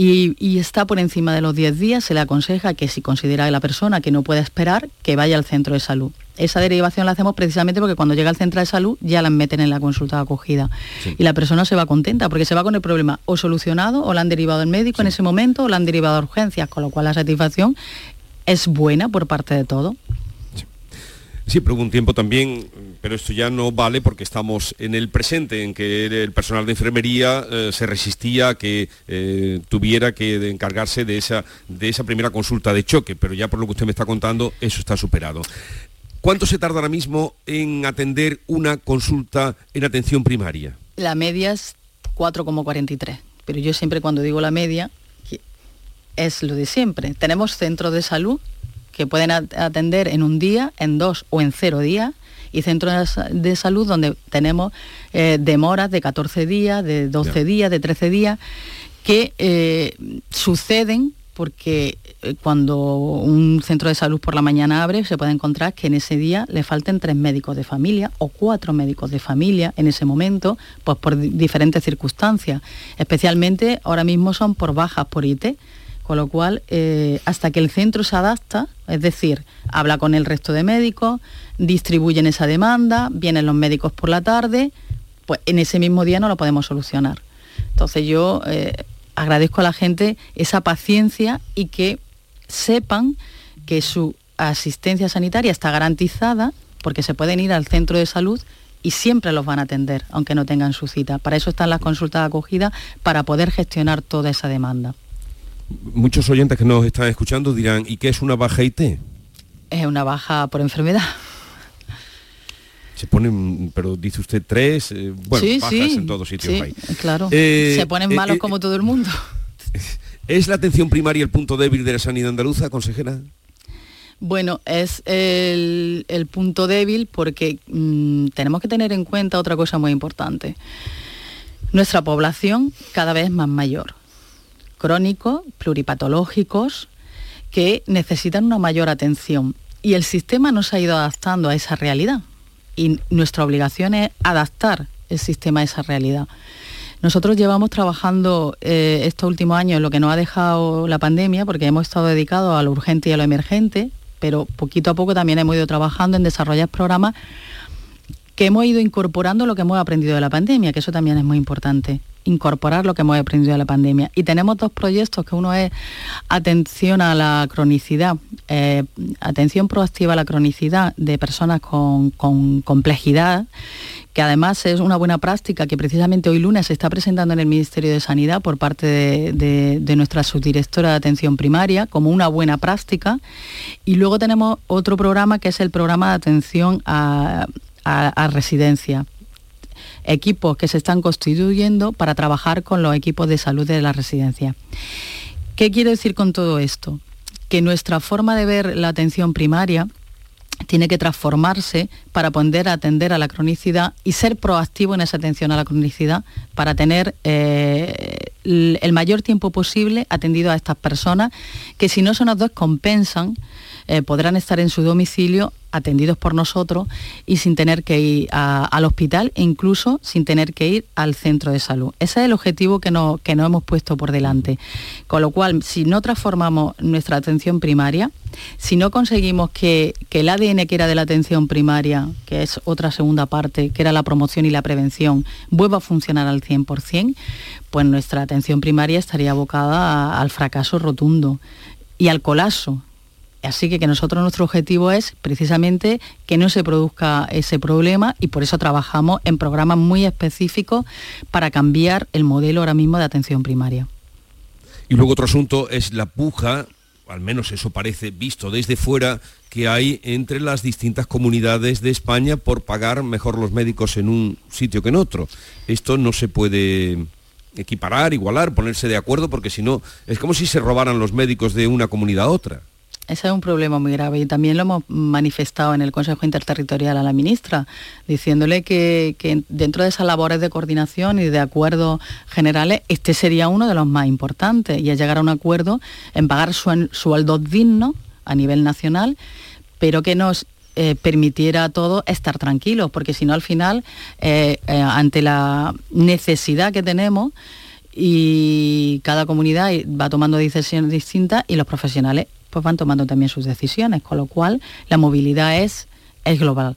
y, está por encima de los 10 días, se le aconseja que si considera la persona que no puede esperar, que vaya al centro de salud esa derivación la hacemos precisamente porque cuando llega al centro de salud ya la meten en la consulta de acogida. Y la persona se va contenta porque se va con el problema o solucionado o la han derivado al médico en ese momento o la han derivado a urgencias, con lo cual la satisfacción es buena por parte de todo. Sí, pero hubo un tiempo también, pero esto ya no vale porque estamos en el presente, en que el personal de enfermería eh, se resistía a que eh, tuviera que encargarse de esa, de esa primera consulta de choque, pero ya por lo que usted me está contando, eso está superado. ¿Cuánto se tarda ahora mismo en atender una consulta en atención primaria? La media es 4,43, pero yo siempre cuando digo la media es lo de siempre. Tenemos centros de salud que pueden atender en un día, en dos o en cero días, y centros de salud donde tenemos eh, demoras de 14 días, de 12 días, de 13 días, que eh, suceden porque eh, cuando un centro de salud por la mañana abre, se puede encontrar que en ese día le falten tres médicos de familia o cuatro médicos de familia en ese momento, pues por diferentes circunstancias. Especialmente ahora mismo son por bajas por IT, con lo cual eh, hasta que el centro se adapta, es decir, habla con el resto de médicos, distribuyen esa demanda, vienen los médicos por la tarde, pues en ese mismo día no lo podemos solucionar. Entonces yo eh, agradezco a la gente esa paciencia y que sepan que su asistencia sanitaria está garantizada porque se pueden ir al centro de salud y siempre los van a atender, aunque no tengan su cita. Para eso están las consultas acogidas, para poder gestionar toda esa demanda. Muchos oyentes que nos están escuchando dirán, ¿y qué es una baja IT? Es una baja por enfermedad. Se ponen, pero dice usted tres, eh, bueno, bajas en todos sitios sí, Claro, eh, se ponen malos eh, como todo el mundo. ¿Es la atención primaria el punto débil de la sanidad andaluza, consejera? Bueno, es el, punto débil porque mm, tenemos que tener en cuenta otra cosa muy importante. Nuestra población cada vez más mayor, crónicos, pluripatológicos, que necesitan una mayor atención. Y el sistema no se ha ido adaptando a esa realidad. Y nuestra obligación es adaptar el sistema a esa realidad. Nosotros llevamos trabajando eh, estos últimos años lo que nos ha dejado la pandemia, porque hemos estado dedicados a lo urgente y a lo emergente, pero poquito a poco también hemos ido trabajando en desarrollar programas que hemos ido incorporando lo que hemos aprendido de la pandemia, que eso también es muy importante, incorporar lo que hemos aprendido de la pandemia. Y tenemos dos proyectos, que uno es atención a la cronicidad, eh, atención proactiva a la cronicidad de personas con, con complejidad que además es una buena práctica que precisamente hoy lunes se está presentando en el Ministerio de Sanidad por parte de, nuestra subdirectora de atención primaria como una buena práctica. Y luego tenemos otro programa que es el programa de atención a, residencia equipos que se están constituyendo para trabajar con los equipos de salud de la residencia. ¿Qué quiero decir con todo esto? Que nuestra forma de ver la atención primaria tiene que transformarse para poder atender a la cronicidad y ser proactivo en esa atención a la cronicidad para tener eh, el mayor tiempo posible atendido a estas personas que si no se nos descompensan eh, podrán estar en su domicilio atendidos por nosotros y sin tener que ir al hospital e incluso sin tener que ir al centro de salud. Ese es el objetivo que, no, que nos hemos puesto por delante. Con lo cual, si no transformamos nuestra atención primaria, si no conseguimos que, que el ADN que era de la atención primaria, que es otra segunda parte, que era la promoción y la prevención, vuelva a funcionar al 100%, pues nuestra atención primaria estaría abocada al fracaso rotundo y al colapso Así que, que nosotros nuestro objetivo es precisamente que no se produzca ese problema y por eso trabajamos en programas muy específicos para cambiar el modelo ahora mismo de atención primaria. Y luego otro asunto es la puja, al menos eso parece visto desde fuera, que hay entre las distintas comunidades de España por pagar mejor los médicos en un sitio que en otro. Esto no se puede equiparar, igualar, ponerse de acuerdo, porque si no, es como si se robaran los médicos de una comunidad a otra. Ese es un problema muy grave y también lo hemos manifestado en el Consejo Interterritorial a la ministra, diciéndole que, dentro de esas labores de coordinación y de acuerdos generales, este sería uno de los más importantes y es llegar a un acuerdo en pagar sueldos dignos a nivel nacional, pero que nos eh, permitiera a todos estar tranquilos, porque si no al final, eh, eh, ante la necesidad que tenemos, y cada comunidad va tomando decisiones distintas y los profesionales pues van tomando también sus decisiones, con lo cual la movilidad es, es global.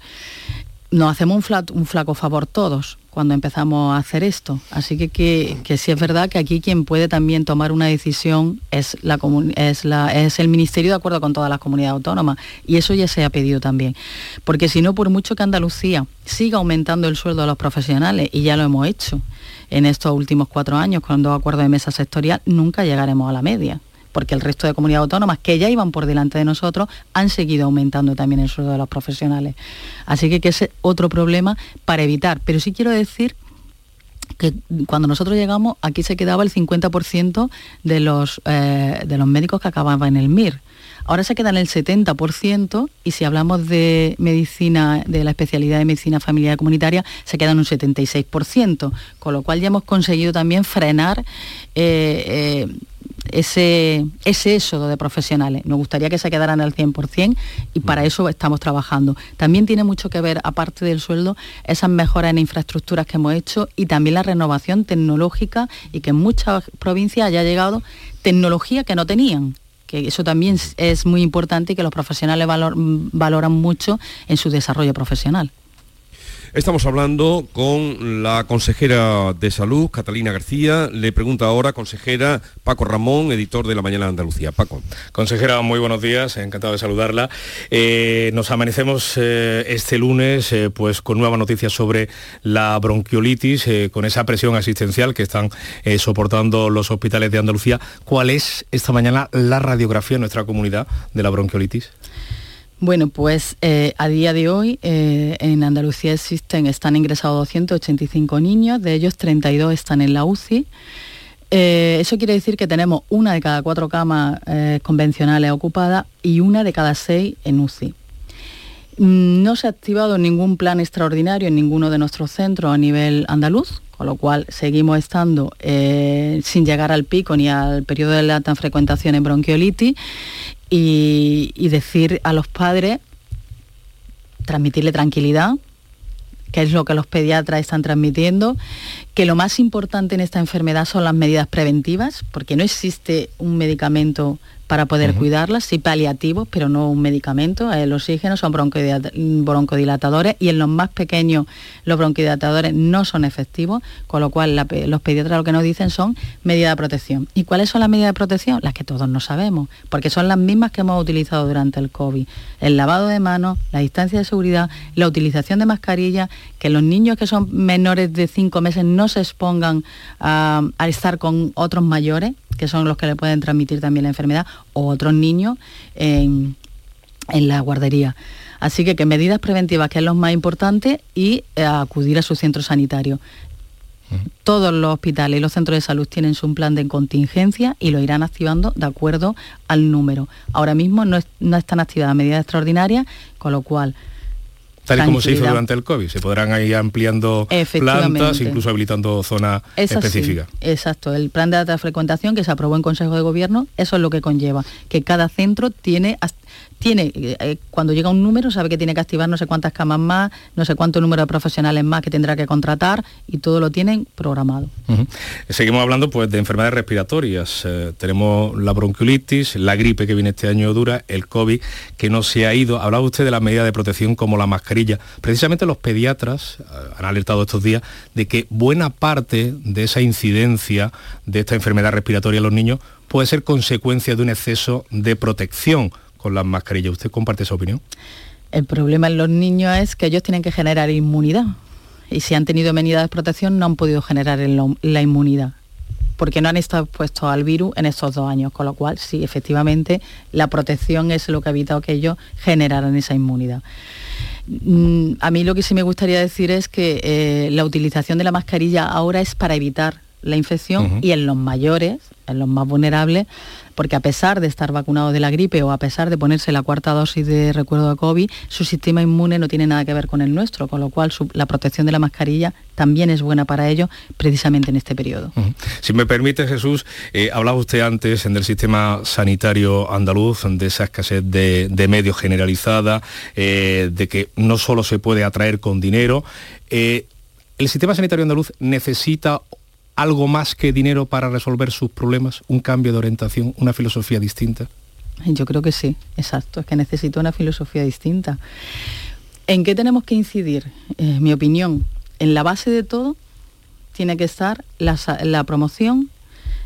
Nos hacemos un, flaco favor todos cuando empezamos a hacer esto. Así que, que, sí es verdad que aquí quien puede también tomar una decisión es, la, es, la, es el Ministerio de acuerdo con todas las comunidades autónomas. Y eso ya se ha pedido también. Porque si no, por mucho que Andalucía siga aumentando el sueldo de los profesionales, y ya lo hemos hecho en estos últimos cuatro años con dos acuerdos de mesa sectorial, nunca llegaremos a la media porque el resto de comunidades autónomas que ya iban por delante de nosotros han seguido aumentando también el sueldo de los profesionales. Así que, que es otro problema para evitar. Pero sí quiero decir que cuando nosotros llegamos aquí se quedaba el 50% de los, eh, de los médicos que acababan en el MIR. Ahora se queda en el 70% y si hablamos de medicina, de la especialidad de medicina familiar comunitaria, se queda en un 76%, con lo cual ya hemos conseguido también frenar eh, eh, ese, ese éxodo de profesionales. Nos gustaría que se quedaran al 100% y para eso estamos trabajando. También tiene mucho que ver, aparte del sueldo, esas mejoras en infraestructuras que hemos hecho y también la renovación tecnológica y que en muchas provincias haya llegado tecnología que no tenían que eso también es muy importante y que los profesionales valoran mucho en su desarrollo profesional. Estamos hablando con la consejera de salud, Catalina García. Le pregunta ahora, consejera Paco Ramón, editor de La Mañana de Andalucía. Paco. Consejera, muy buenos días, encantado de saludarla. Eh, nos amanecemos eh, este lunes eh, pues con nuevas noticias sobre la bronquiolitis, con esa presión asistencial que están soportando los hospitales de Andalucía. ¿Cuál es esta mañana la radiografía en nuestra comunidad de la bronquiolitis? Bueno, pues eh, a día de hoy eh, en Andalucía existen, están ingresados 285 niños, de ellos 32 están en la UCI. Eh, eso quiere decir que tenemos una de cada cuatro camas convencionales ocupadas y una de cada seis en UCI. Mm, no se ha activado ningún plan extraordinario en ninguno de nuestros centros a nivel andaluz, con lo cual seguimos estando sin llegar al pico ni al periodo de alta frecuentación en bronquiolitis y, decir a los padres, transmitirle tranquilidad, que es lo que los pediatras están transmitiendo, que lo más importante en esta enfermedad son las medidas preventivas, porque no existe un medicamento para poder cuidarlas, sí paliativos, pero no un medicamento. El oxígeno son broncodilatadores y en los más pequeños los broncodilatadores no son efectivos, con lo cual los pediatras lo que nos dicen son medidas de protección. ¿Y cuáles son las medidas de protección? Las que todos no sabemos, porque son las mismas que hemos utilizado durante el COVID. El lavado de manos, la distancia de seguridad, la utilización de mascarilla, que los niños que son menores de 5 meses no se expongan a estar con otros mayores, que son los que le pueden transmitir también la enfermedad, o otros niños en, la guardería. Así que, que medidas preventivas, que es lo más importante, y eh, acudir a su centro sanitario. Todos los hospitales y los centros de salud tienen su plan de contingencia y lo irán activando de acuerdo al número. Ahora mismo no, no están activadas medidas extraordinarias, con lo cual Tal y como se hizo durante el COVID, se podrán ir ampliando plantas, incluso habilitando zonas específicas. exacto, el plan de alta frecuentación que se aprobó en Consejo de Gobierno, eso es lo que conlleva, que cada centro tiene tiene, eh, cuando llega un número, sabe que tiene que activar no sé cuántas camas más, no sé cuánto número de profesionales más que tendrá que contratar y todo lo tienen programado. Seguimos hablando pues de enfermedades respiratorias. Eh, tenemos la bronquiolitis, la gripe que viene este año dura, el COVID que no se ha ido. Hablaba usted de las medidas de protección como la mascarilla. Precisamente los pediatras eh, han alertado estos días de que buena parte de esa incidencia de esta enfermedad respiratoria en los niños puede ser consecuencia de un exceso de protección con las mascarillas. ¿Usted comparte esa opinión? El problema en los niños es que ellos tienen que generar inmunidad. Y si han tenido medidas de protección no han podido generar la inmunidad porque no han estado expuestos al virus en estos dos años, con lo cual sí, efectivamente, la protección es lo que ha evitado que ellos generaran esa inmunidad. Mm, a mí lo que sí me gustaría decir es que eh, la utilización de la mascarilla ahora es para evitar la infección y en los mayores, en los más vulnerables, porque a pesar de estar vacunados de la gripe o a pesar de ponerse la cuarta dosis de recuerdo de COVID, su sistema inmune no tiene nada que ver con el nuestro, con lo cual la protección de la mascarilla también es buena para ellos precisamente en este periodo. Si me permite Jesús, eh, hablaba usted antes en el sistema sanitario andaluz de esa escasez de, medios generalizada, eh, de que no solo se puede atraer con dinero. Eh, ¿El sistema sanitario andaluz necesita algo más que dinero para resolver sus problemas, un cambio de orientación, una filosofía distinta? Yo creo que sí, exacto, es que necesito una filosofía distinta. ¿En qué tenemos que incidir? Eh, mi opinión, en la base de todo tiene que estar la, promoción,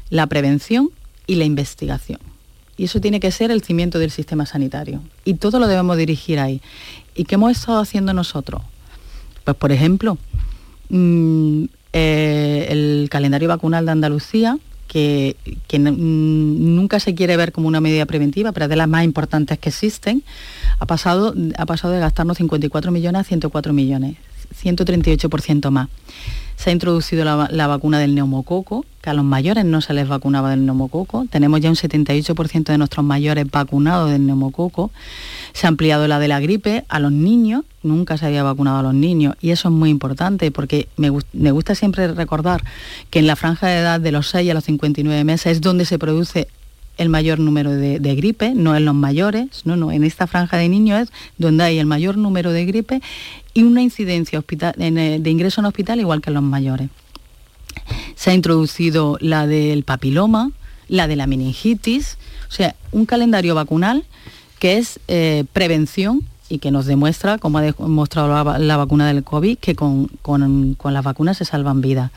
la prevención y la investigación. Y eso tiene que ser el cimiento del sistema sanitario. Y todo lo debemos dirigir ahí. ¿Y qué hemos estado haciendo nosotros? Pues, por ejemplo, mm, eh, el calendario vacunal de Andalucía, que, nunca se quiere ver como una medida preventiva, pero es de las más importantes que existen, ha pasado, ha pasado de gastarnos 54 millones a 104 millones, 138% más se ha introducido la, vacuna del neumococo, que a los mayores no se les vacunaba del neumococo. Tenemos ya un 78% de nuestros mayores vacunados del neumococo. Se ha ampliado la de la gripe a los niños, nunca se había vacunado a los niños y eso es muy importante porque me, gusta siempre recordar que en la franja de edad de los 6 a los 59 meses es donde se produce el mayor número de, gripe, no en los mayores, no, no, en esta franja de niños es donde hay el mayor número de gripe y una incidencia eh, de ingreso en hospital igual que en los mayores. Se ha introducido la del papiloma, la de la meningitis, o sea, un calendario vacunal que es eh, prevención y que nos demuestra, como ha demostrado la, vacuna del COVID, que con, con, las vacunas se salvan vidas.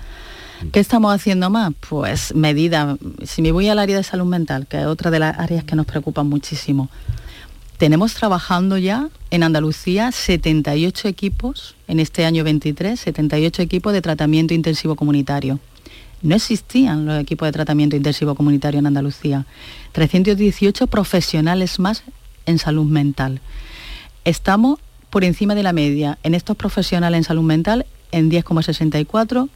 ¿Qué estamos haciendo más? Pues medidas. Si me voy al área de salud mental, que es otra de las áreas que nos preocupan muchísimo, tenemos trabajando ya en Andalucía 78 equipos, en este año 23, 78 equipos de tratamiento intensivo comunitario. No existían los equipos de tratamiento intensivo comunitario en Andalucía. 318 profesionales más en salud mental. Estamos por encima de la media en estos profesionales en salud mental en 10,64,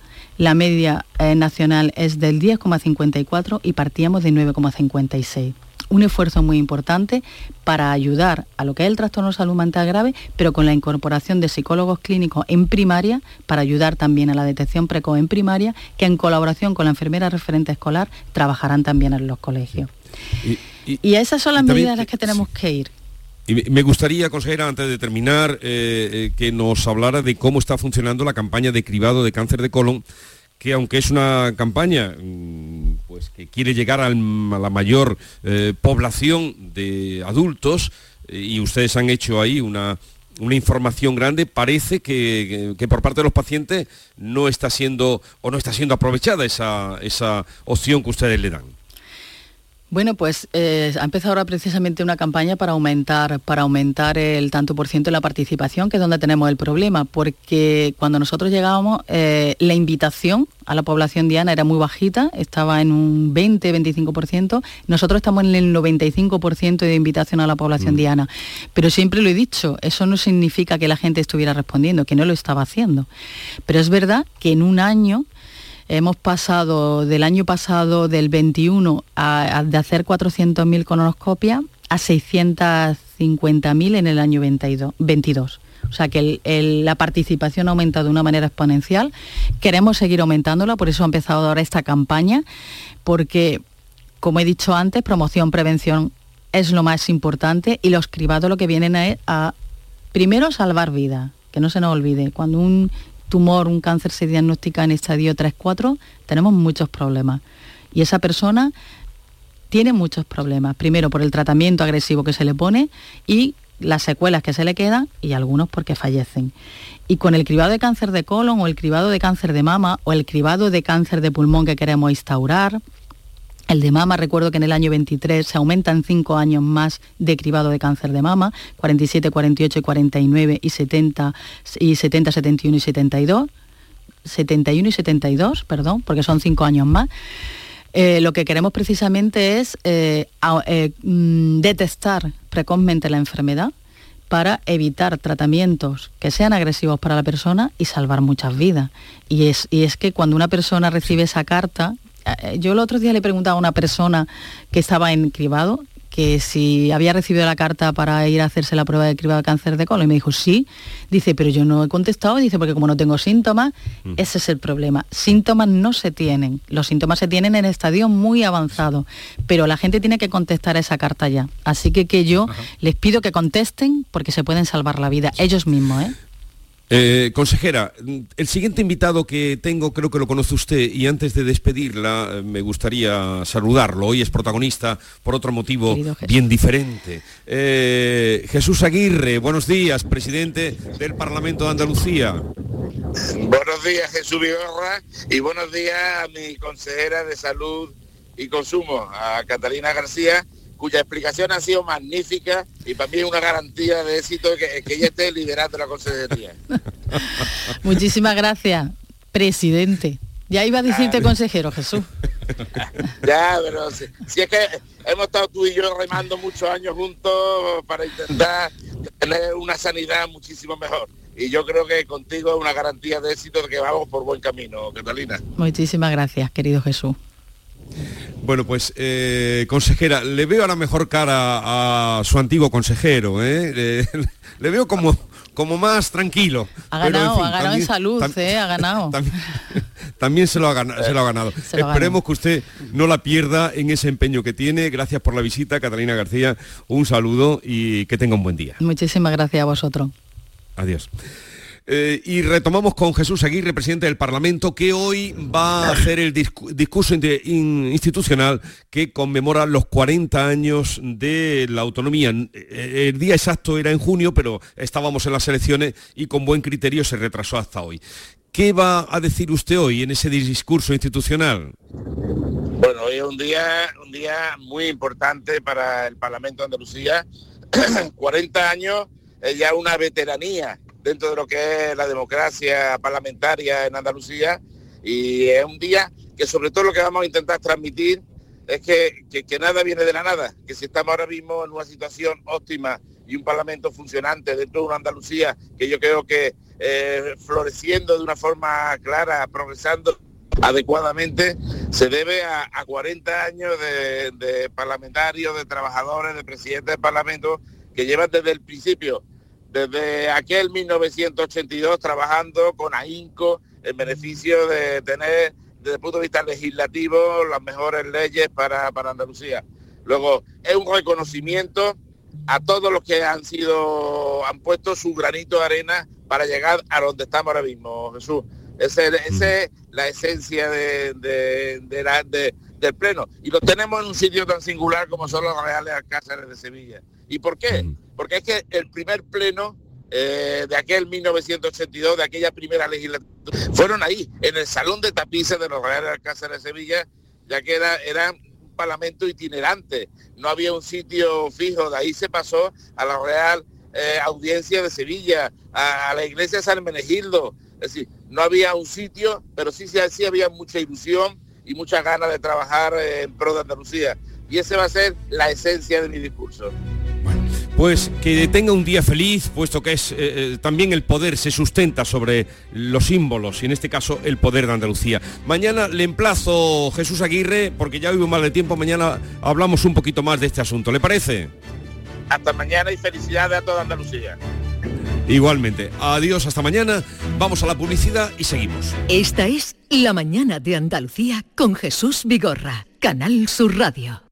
la media eh, nacional es del 10,54 y partíamos de 9,56 un esfuerzo muy importante para ayudar a lo que es el trastorno de salud mental grave, pero con la incorporación de psicólogos clínicos en primaria, para ayudar también a la detección precoz en primaria, que en colaboración con la enfermera referente escolar trabajarán también en los colegios. Y, esas son las medidas a las que tenemos que ir. Y me gustaría, consejera, antes de terminar, eh, eh, que nos hablara de cómo está funcionando la campaña de cribado de cáncer de colon que aunque es una campaña mm, pues, que quiere llegar a la mayor eh, población de adultos, eh, y ustedes han hecho ahí una, información grande, parece que, por parte de los pacientes no está siendo o no está siendo aprovechada esa, esa opción que ustedes le dan. Bueno, pues eh, ha empezado ahora precisamente una campaña para aumentar, para aumentar el tanto por ciento de la participación, que es donde tenemos el problema, porque cuando nosotros llegábamos, eh, la invitación a la población diana era muy bajita, estaba en un 20-25%, nosotros estamos en el 95% de invitación a la población mm. diana. Pero siempre lo he dicho, eso no significa que la gente estuviera respondiendo, que no lo estaba haciendo. Pero es verdad que en un año Hemos pasado del año pasado, del 21, de hacer 400.000 colonoscopias a 650.000 en el año 22. O sea que la participación ha aumentado de una manera exponencial. Queremos seguir aumentándola, por eso ha empezado ahora esta campaña, porque, como he dicho antes, promoción, prevención es lo más importante y los cribados lo que vienen a, a primero salvar vida, que no se nos olvide. Cuando un tumor, un cáncer se diagnostica en estadio 3-4, tenemos muchos problemas. Y esa persona tiene muchos problemas. Primero por el tratamiento agresivo que se le pone y las secuelas que se le quedan y algunos porque fallecen. Y con el cribado de cáncer de colon o el cribado de cáncer de mama o el cribado de cáncer de pulmón que queremos instaurar, el de mama, recuerdo que en el año 23 se aumentan cinco años más de cribado de cáncer de mama, 47, 48 y 49 y 70, y 70, 71 y 72. 71 y 72, perdón, porque son cinco años más. Eh, lo que queremos precisamente es eh, eh, mm, detectar precozmente la enfermedad para evitar tratamientos que sean agresivos para la persona y salvar muchas vidas. Y es, que cuando una persona recibe esa carta, yo el otro día le preguntaba a una persona que estaba en cribado que si había recibido la carta para ir a hacerse la prueba de cribado de cáncer de colon y me dijo sí, dice, pero yo no he contestado, dice, porque como no tengo síntomas, mm. ese es el problema. Síntomas no se tienen, los síntomas se tienen en estadio muy avanzado, pero la gente tiene que contestar esa carta ya. Así que que yo les pido que contesten porque se pueden salvar la vida ellos mismos, ¿eh? Eh, consejera, el siguiente invitado que tengo creo que lo conoce usted y antes de despedirla eh, me gustaría saludarlo. Hoy es protagonista por otro motivo bien diferente. Eh, Jesús Aguirre, buenos días, presidente del Parlamento de Andalucía. Buenos días, Jesús Vigorra, y buenos días a mi consejera de Salud y Consumo, a Catalina García, cuya explicación ha sido magnífica y para mí es una garantía de éxito que, que ella esté liderando la consejería. Muchísimas gracias, presidente. Ya iba a decirte ah. consejero, Jesús. ya, pero si, es que hemos estado tú y yo remando muchos años juntos para intentar tener una sanidad muchísimo mejor. Y yo creo que contigo es una garantía de éxito de que vamos por buen camino, Catalina. Muchísimas gracias, querido Jesús. Bueno, pues consejera, le veo a la mejor cara a su antiguo consejero, ¿eh? le, veo como, como más tranquilo. Ha ganado, ha ganado en salud, ¿eh? ha ganado. También, se, lo ha, ganado. Esperemos que usted no la pierda en ese empeño que tiene. Gracias por la visita, Catalina García. Un saludo y que tenga un buen día. Muchísimas gracias a vosotros. Adiós. Eh, y retomamos con Jesús Aguirre, presidente del Parlamento, que hoy va a hacer el discurso institucional que conmemora los 40 años de la autonomía. Eh, el día exacto era en junio, pero estábamos en las elecciones y con buen criterio se retrasó hasta hoy. ¿Qué va a decir usted hoy en ese discurso institucional? Bueno, hoy es un día, un día muy importante para el Parlamento de Andalucía. 40 años es ya una veteranía dentro de lo que es la democracia parlamentaria en Andalucía. Y es un día que sobre todo lo que vamos a intentar transmitir es que, que, nada viene de la nada, que si estamos ahora mismo en una situación óptima y un parlamento funcionante dentro de una Andalucía que yo creo que eh, floreciendo de una forma clara, progresando adecuadamente, se debe a, 40 años de, parlamentarios, de trabajadores, de presidentes del Parlamento que llevan desde el principio, desde aquel 1982, trabajando con ahínco en beneficio de tener desde el punto de vista legislativo las mejores leyes para, para Andalucía. Luego, es un reconocimiento a todos los que han sido, han puesto su granito de arena para llegar a donde estamos ahora mismo, Jesús. Esa es la esencia de, del Pleno. Y lo tenemos en un sitio tan singular como son los Reales Alcázares de Sevilla. ¿Y por qué? Porque es que el primer Pleno eh, de aquel 1982, de aquella primera legislatura, fueron ahí, en el Salón de Tapices de los Reales Alcázares de Sevilla, ya que era, era parlamento itinerante, no había un sitio fijo, de ahí se pasó a la Real eh, Audiencia de Sevilla, a, la iglesia de San Menegildo, es decir, no había un sitio, pero sí, sí, sí había mucha ilusión y muchas ganas de trabajar en pro de Andalucía. Y ese va a ser la esencia de mi discurso. Pues que tenga un día feliz, puesto que es eh, eh, también el poder se sustenta sobre los símbolos y en este caso el poder de Andalucía. Mañana le emplazo Jesús Aguirre, porque ya hubo mal de tiempo, mañana hablamos un poquito más de este asunto. ¿Le parece? Hasta mañana y felicidades a toda Andalucía. Igualmente. Adiós, hasta mañana. Vamos a la publicidad y seguimos. Esta es La Mañana de Andalucía con Jesús Vigorra, Canal Sur Radio.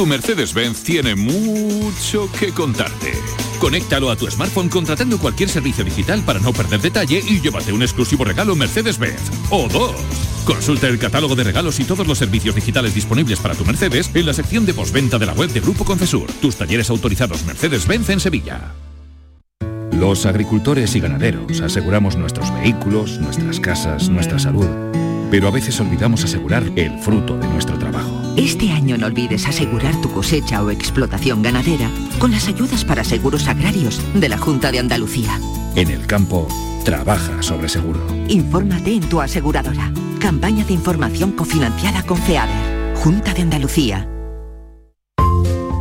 Tu Mercedes-Benz tiene mucho que contarte. Conéctalo a tu smartphone contratando cualquier servicio digital para no perder detalle y llévate un exclusivo regalo Mercedes-Benz. O dos. Consulta el catálogo de regalos y todos los servicios digitales disponibles para tu Mercedes en la sección de postventa de la web de Grupo Concesur. Tus talleres autorizados Mercedes-Benz en Sevilla. Los agricultores y ganaderos aseguramos nuestros vehículos, nuestras casas, nuestra salud, pero a veces olvidamos asegurar el fruto de nuestro trabajo. Este año no olvides asegurar tu cosecha o explotación ganadera con las ayudas para seguros agrarios de la Junta de Andalucía. En el campo, trabaja sobre seguro. Infórmate en tu aseguradora. Campaña de información cofinanciada con FEADER. Junta de Andalucía.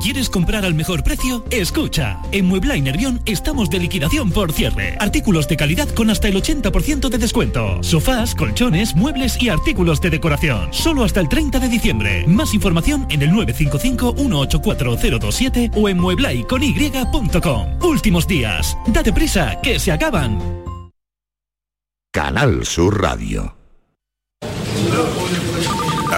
¿Quieres comprar al mejor precio? Escucha, en Muebla y Nervión estamos de liquidación por cierre. Artículos de calidad con hasta el 80% de descuento. Sofás, colchones, muebles y artículos de decoración. Solo hasta el 30 de diciembre. Más información en el 955-184027 o en mueblaycony.com. Últimos días. Date prisa, que se acaban. Canal Sur Radio.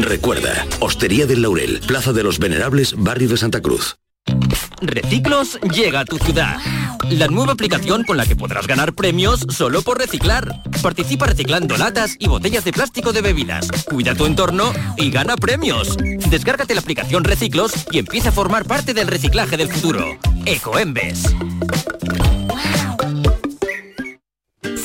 Recuerda, Hostería del Laurel, Plaza de los Venerables, Barrio de Santa Cruz. Reciclos llega a tu ciudad. la nueva aplicación con la que podrás ganar premios solo por reciclar. Participa reciclando latas y botellas de plástico de bebidas. Cuida tu entorno y gana premios. Descárgate la aplicación Reciclos y empieza a formar parte del reciclaje del futuro. Ecoembes.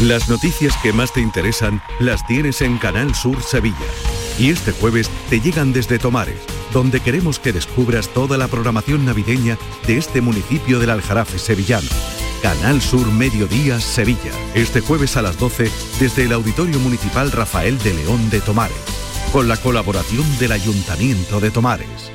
Las noticias que más te interesan las tienes en Canal Sur Sevilla. Y este jueves te llegan desde Tomares, donde queremos que descubras toda la programación navideña de este municipio del Aljarafe sevillano. Canal Sur Mediodía Sevilla, este jueves a las 12 desde el Auditorio Municipal Rafael de León de Tomares, con la colaboración del Ayuntamiento de Tomares.